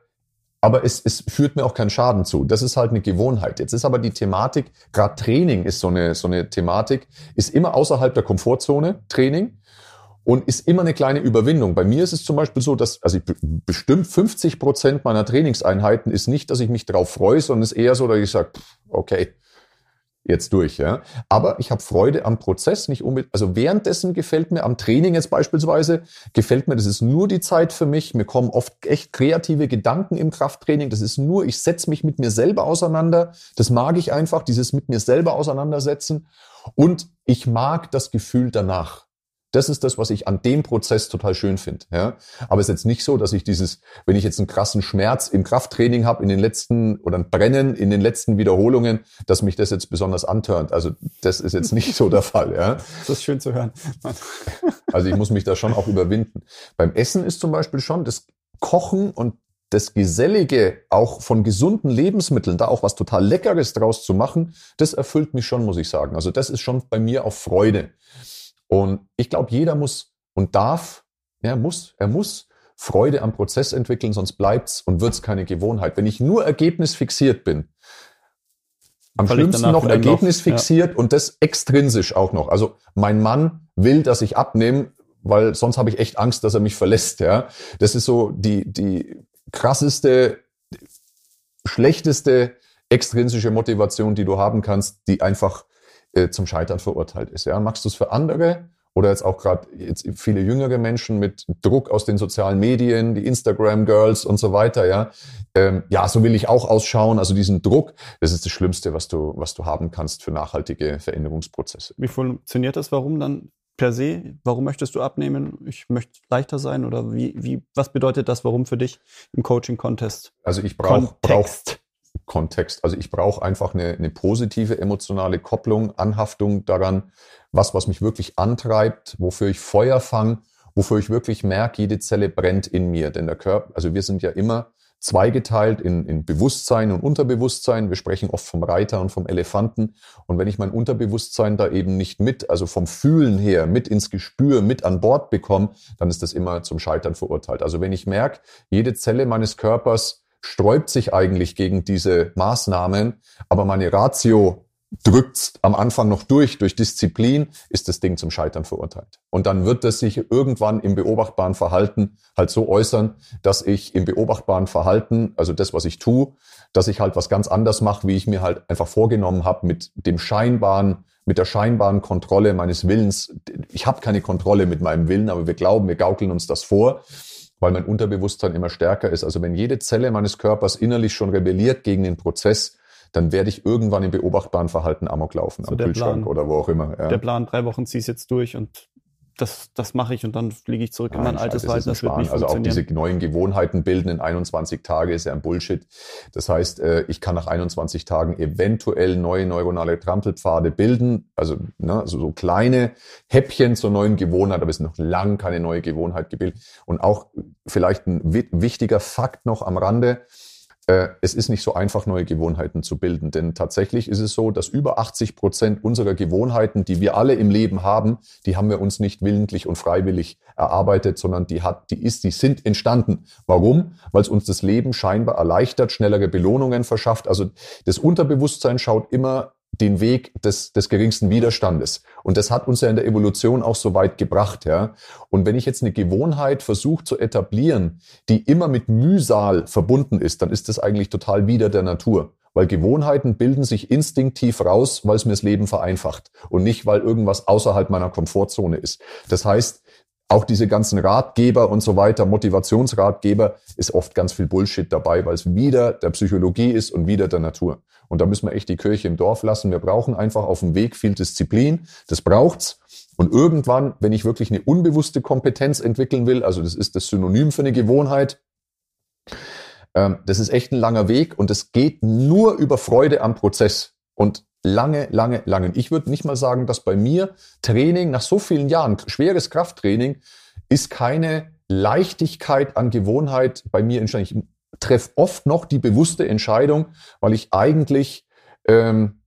Speaker 1: aber es, es führt mir auch keinen Schaden zu. Das ist halt eine Gewohnheit. Jetzt ist aber die Thematik, gerade Training ist so eine, so eine Thematik, ist immer außerhalb der Komfortzone, Training und ist immer eine kleine Überwindung. Bei mir ist es zum Beispiel so, dass also ich, bestimmt 50 Prozent meiner Trainingseinheiten ist nicht, dass ich mich drauf freue, sondern ist eher so, dass ich sage, okay, jetzt durch. Ja. Aber ich habe Freude am Prozess, nicht unbedingt. Also währenddessen gefällt mir am Training jetzt beispielsweise gefällt mir, das ist nur die Zeit für mich. Mir kommen oft echt kreative Gedanken im Krafttraining. Das ist nur, ich setze mich mit mir selber auseinander. Das mag ich einfach, dieses mit mir selber auseinandersetzen. Und ich mag das Gefühl danach. Das ist das, was ich an dem Prozess total schön finde. Ja? Aber es ist jetzt nicht so, dass ich dieses, wenn ich jetzt einen krassen Schmerz im Krafttraining habe in den letzten oder ein Brennen in den letzten Wiederholungen, dass mich das jetzt besonders antörnt. Also das ist jetzt nicht so der Fall. Ja?
Speaker 2: Das ist schön zu hören.
Speaker 1: also ich muss mich da schon auch überwinden. Beim Essen ist zum Beispiel schon das Kochen und das Gesellige auch von gesunden Lebensmitteln, da auch was total Leckeres draus zu machen, das erfüllt mich schon, muss ich sagen. Also das ist schon bei mir auch Freude. Und ich glaube, jeder muss und darf, er muss, er muss Freude am Prozess entwickeln, sonst bleibt's und wird's keine Gewohnheit. Wenn ich nur ergebnisfixiert bin, am Völlig schlimmsten noch ergebnisfixiert ja. und das extrinsisch auch noch. Also mein Mann will, dass ich abnehme, weil sonst habe ich echt Angst, dass er mich verlässt. Ja, das ist so die die krasseste, schlechteste extrinsische Motivation, die du haben kannst, die einfach äh, zum Scheitern verurteilt ist. Ja? Machst du es für andere oder jetzt auch gerade jetzt viele jüngere Menschen mit Druck aus den sozialen Medien, die Instagram-Girls und so weiter, ja. Ähm, ja, so will ich auch ausschauen. Also diesen Druck, das ist das Schlimmste, was du, was du haben kannst für nachhaltige Veränderungsprozesse.
Speaker 2: Wie funktioniert das? Warum dann per se? Warum möchtest du abnehmen? Ich möchte leichter sein oder wie, wie, was bedeutet das? Warum für dich im Coaching-Contest?
Speaker 1: Also ich brauche brauch, Kontext. Also ich brauche einfach eine, eine positive emotionale Kopplung, Anhaftung daran, was, was mich wirklich antreibt, wofür ich Feuer fange, wofür ich wirklich merke, jede Zelle brennt in mir. Denn der Körper, also wir sind ja immer zweigeteilt in, in Bewusstsein und Unterbewusstsein. Wir sprechen oft vom Reiter und vom Elefanten. Und wenn ich mein Unterbewusstsein da eben nicht mit, also vom Fühlen her, mit ins Gespür, mit an Bord bekomme, dann ist das immer zum Scheitern verurteilt. Also wenn ich merke, jede Zelle meines Körpers sträubt sich eigentlich gegen diese Maßnahmen, aber meine Ratio drückt am Anfang noch durch, durch Disziplin, ist das Ding zum Scheitern verurteilt. Und dann wird es sich irgendwann im beobachtbaren Verhalten halt so äußern, dass ich im beobachtbaren Verhalten, also das, was ich tue, dass ich halt was ganz anders mache, wie ich mir halt einfach vorgenommen habe, mit dem scheinbaren, mit der scheinbaren Kontrolle meines Willens. Ich habe keine Kontrolle mit meinem Willen, aber wir glauben, wir gaukeln uns das vor weil mein Unterbewusstsein immer stärker ist. Also wenn jede Zelle meines Körpers innerlich schon rebelliert gegen den Prozess, dann werde ich irgendwann im beobachtbaren Verhalten Amok laufen, so am Kühlschrank Plan, oder wo auch immer.
Speaker 2: Ja. Der Plan, drei Wochen ziehst jetzt durch und das, das mache ich und dann fliege ich zurück Nein, in mein altes Verhalten.
Speaker 1: Das wird nicht Also auch diese neuen Gewohnheiten bilden in 21 Tage ist ja ein Bullshit. Das heißt, äh, ich kann nach 21 Tagen eventuell neue neuronale Trampelpfade bilden, also, ne, also so kleine Häppchen zur neuen Gewohnheit, aber es ist noch lang keine neue Gewohnheit gebildet. Und auch vielleicht ein wichtiger Fakt noch am Rande, es ist nicht so einfach, neue Gewohnheiten zu bilden. Denn tatsächlich ist es so, dass über 80 Prozent unserer Gewohnheiten, die wir alle im Leben haben, die haben wir uns nicht willentlich und freiwillig erarbeitet, sondern die hat, die ist, die sind entstanden. Warum? Weil es uns das Leben scheinbar erleichtert, schnellere Belohnungen verschafft. Also das Unterbewusstsein schaut immer den Weg des, des geringsten Widerstandes. Und das hat uns ja in der Evolution auch so weit gebracht, ja. Und wenn ich jetzt eine Gewohnheit versuche zu etablieren, die immer mit Mühsal verbunden ist, dann ist das eigentlich total wider der Natur. Weil Gewohnheiten bilden sich instinktiv raus, weil es mir das Leben vereinfacht und nicht, weil irgendwas außerhalb meiner Komfortzone ist. Das heißt, auch diese ganzen Ratgeber und so weiter, Motivationsratgeber, ist oft ganz viel Bullshit dabei, weil es wieder der Psychologie ist und wieder der Natur. Und da müssen wir echt die Kirche im Dorf lassen. Wir brauchen einfach auf dem Weg viel Disziplin. Das braucht's. Und irgendwann, wenn ich wirklich eine unbewusste Kompetenz entwickeln will, also das ist das Synonym für eine Gewohnheit, ähm, das ist echt ein langer Weg und es geht nur über Freude am Prozess. Und lange, lange, lange. Ich würde nicht mal sagen, dass bei mir Training nach so vielen Jahren, schweres Krafttraining, ist keine Leichtigkeit an Gewohnheit bei mir entstanden treffe oft noch die bewusste Entscheidung, weil ich eigentlich ähm,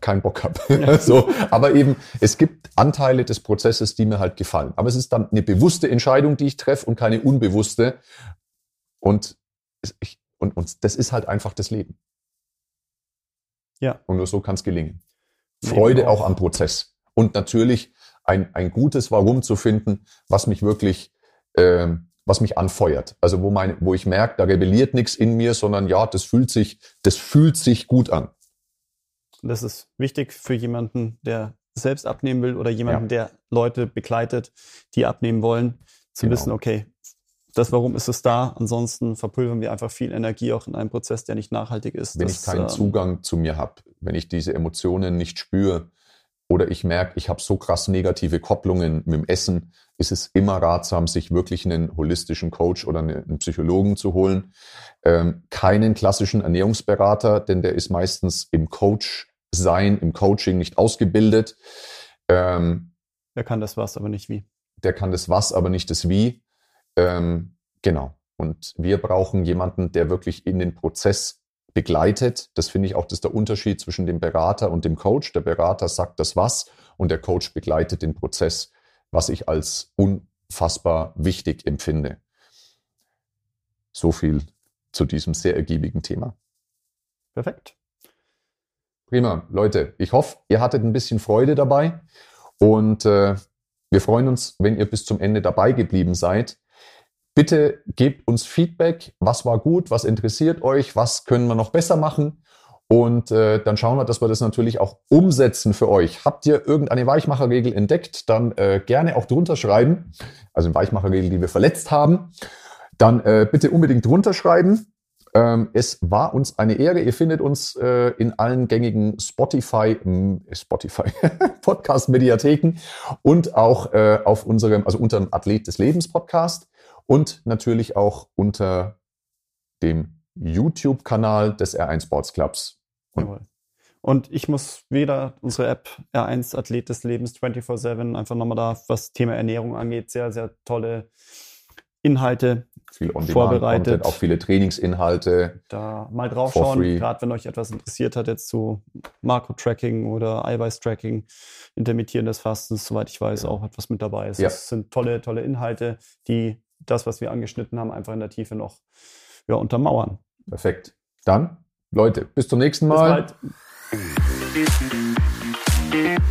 Speaker 1: keinen Bock habe. [laughs] So, aber eben, es gibt Anteile des Prozesses, die mir halt gefallen. Aber es ist dann eine bewusste Entscheidung, die ich treffe und keine unbewusste. Und, ich, und, und das ist halt einfach das Leben. Ja. Und nur so kann es gelingen. Freude auch. auch am Prozess. Und natürlich ein, ein gutes Warum zu finden, was mich wirklich ähm, was mich anfeuert. Also wo, mein, wo ich merke, da rebelliert nichts in mir, sondern ja, das fühlt sich, das fühlt sich gut an.
Speaker 2: Das ist wichtig für jemanden, der selbst abnehmen will oder jemanden, ja. der Leute begleitet, die abnehmen wollen, zu genau. wissen, okay, das Warum ist es da? Ansonsten verpulvern wir einfach viel Energie auch in einem Prozess, der nicht nachhaltig ist.
Speaker 1: Wenn das, ich keinen äh, Zugang zu mir habe, wenn ich diese Emotionen nicht spüre, oder ich merke, ich habe so krass negative Kopplungen mit dem Essen, ist es immer ratsam, sich wirklich einen holistischen Coach oder einen Psychologen zu holen. Ähm, keinen klassischen Ernährungsberater, denn der ist meistens im Coach sein, im Coaching nicht ausgebildet.
Speaker 2: Ähm, der kann das was, aber nicht wie.
Speaker 1: Der kann das was, aber nicht das wie. Ähm, genau. Und wir brauchen jemanden, der wirklich in den Prozess begleitet. Das finde ich auch, das ist der Unterschied zwischen dem Berater und dem Coach. Der Berater sagt das was und der Coach begleitet den Prozess, was ich als unfassbar wichtig empfinde. So viel zu diesem sehr ergiebigen Thema.
Speaker 2: Perfekt.
Speaker 1: Prima, Leute. Ich hoffe, ihr hattet ein bisschen Freude dabei und äh, wir freuen uns, wenn ihr bis zum Ende dabei geblieben seid. Bitte gebt uns Feedback, was war gut, was interessiert euch, was können wir noch besser machen. Und äh, dann schauen wir, dass wir das natürlich auch umsetzen für euch. Habt ihr irgendeine Weichmacherregel entdeckt, dann äh, gerne auch drunter schreiben. Also eine Weichmacherregel, die wir verletzt haben. Dann äh, bitte unbedingt drunter schreiben. Ähm, es war uns eine Ehre. Ihr findet uns äh, in allen gängigen Spotify, äh, Spotify [laughs] Podcast-Mediatheken und auch äh, auf unserem, also unter dem Athlet des Lebens Podcast und natürlich auch unter dem YouTube-Kanal des R1 Sports Clubs.
Speaker 2: Und, und ich muss wieder unsere App R1 Athlet des Lebens 24-7 einfach nochmal da, was Thema Ernährung angeht, sehr, sehr tolle Inhalte
Speaker 1: viel on vorbereitet. auch viele Trainingsinhalte.
Speaker 2: Da mal draufschauen, gerade wenn euch etwas interessiert hat jetzt zu Makro-Tracking oder Eiweiß-Tracking, intermittierendes Fasten, soweit ich weiß, auch etwas mit dabei ist. Ja. Das sind tolle, tolle Inhalte, die das, was wir angeschnitten haben, einfach in der Tiefe noch ja, untermauern.
Speaker 1: Perfekt. Dann, Leute, bis zum nächsten Mal. Bis bald.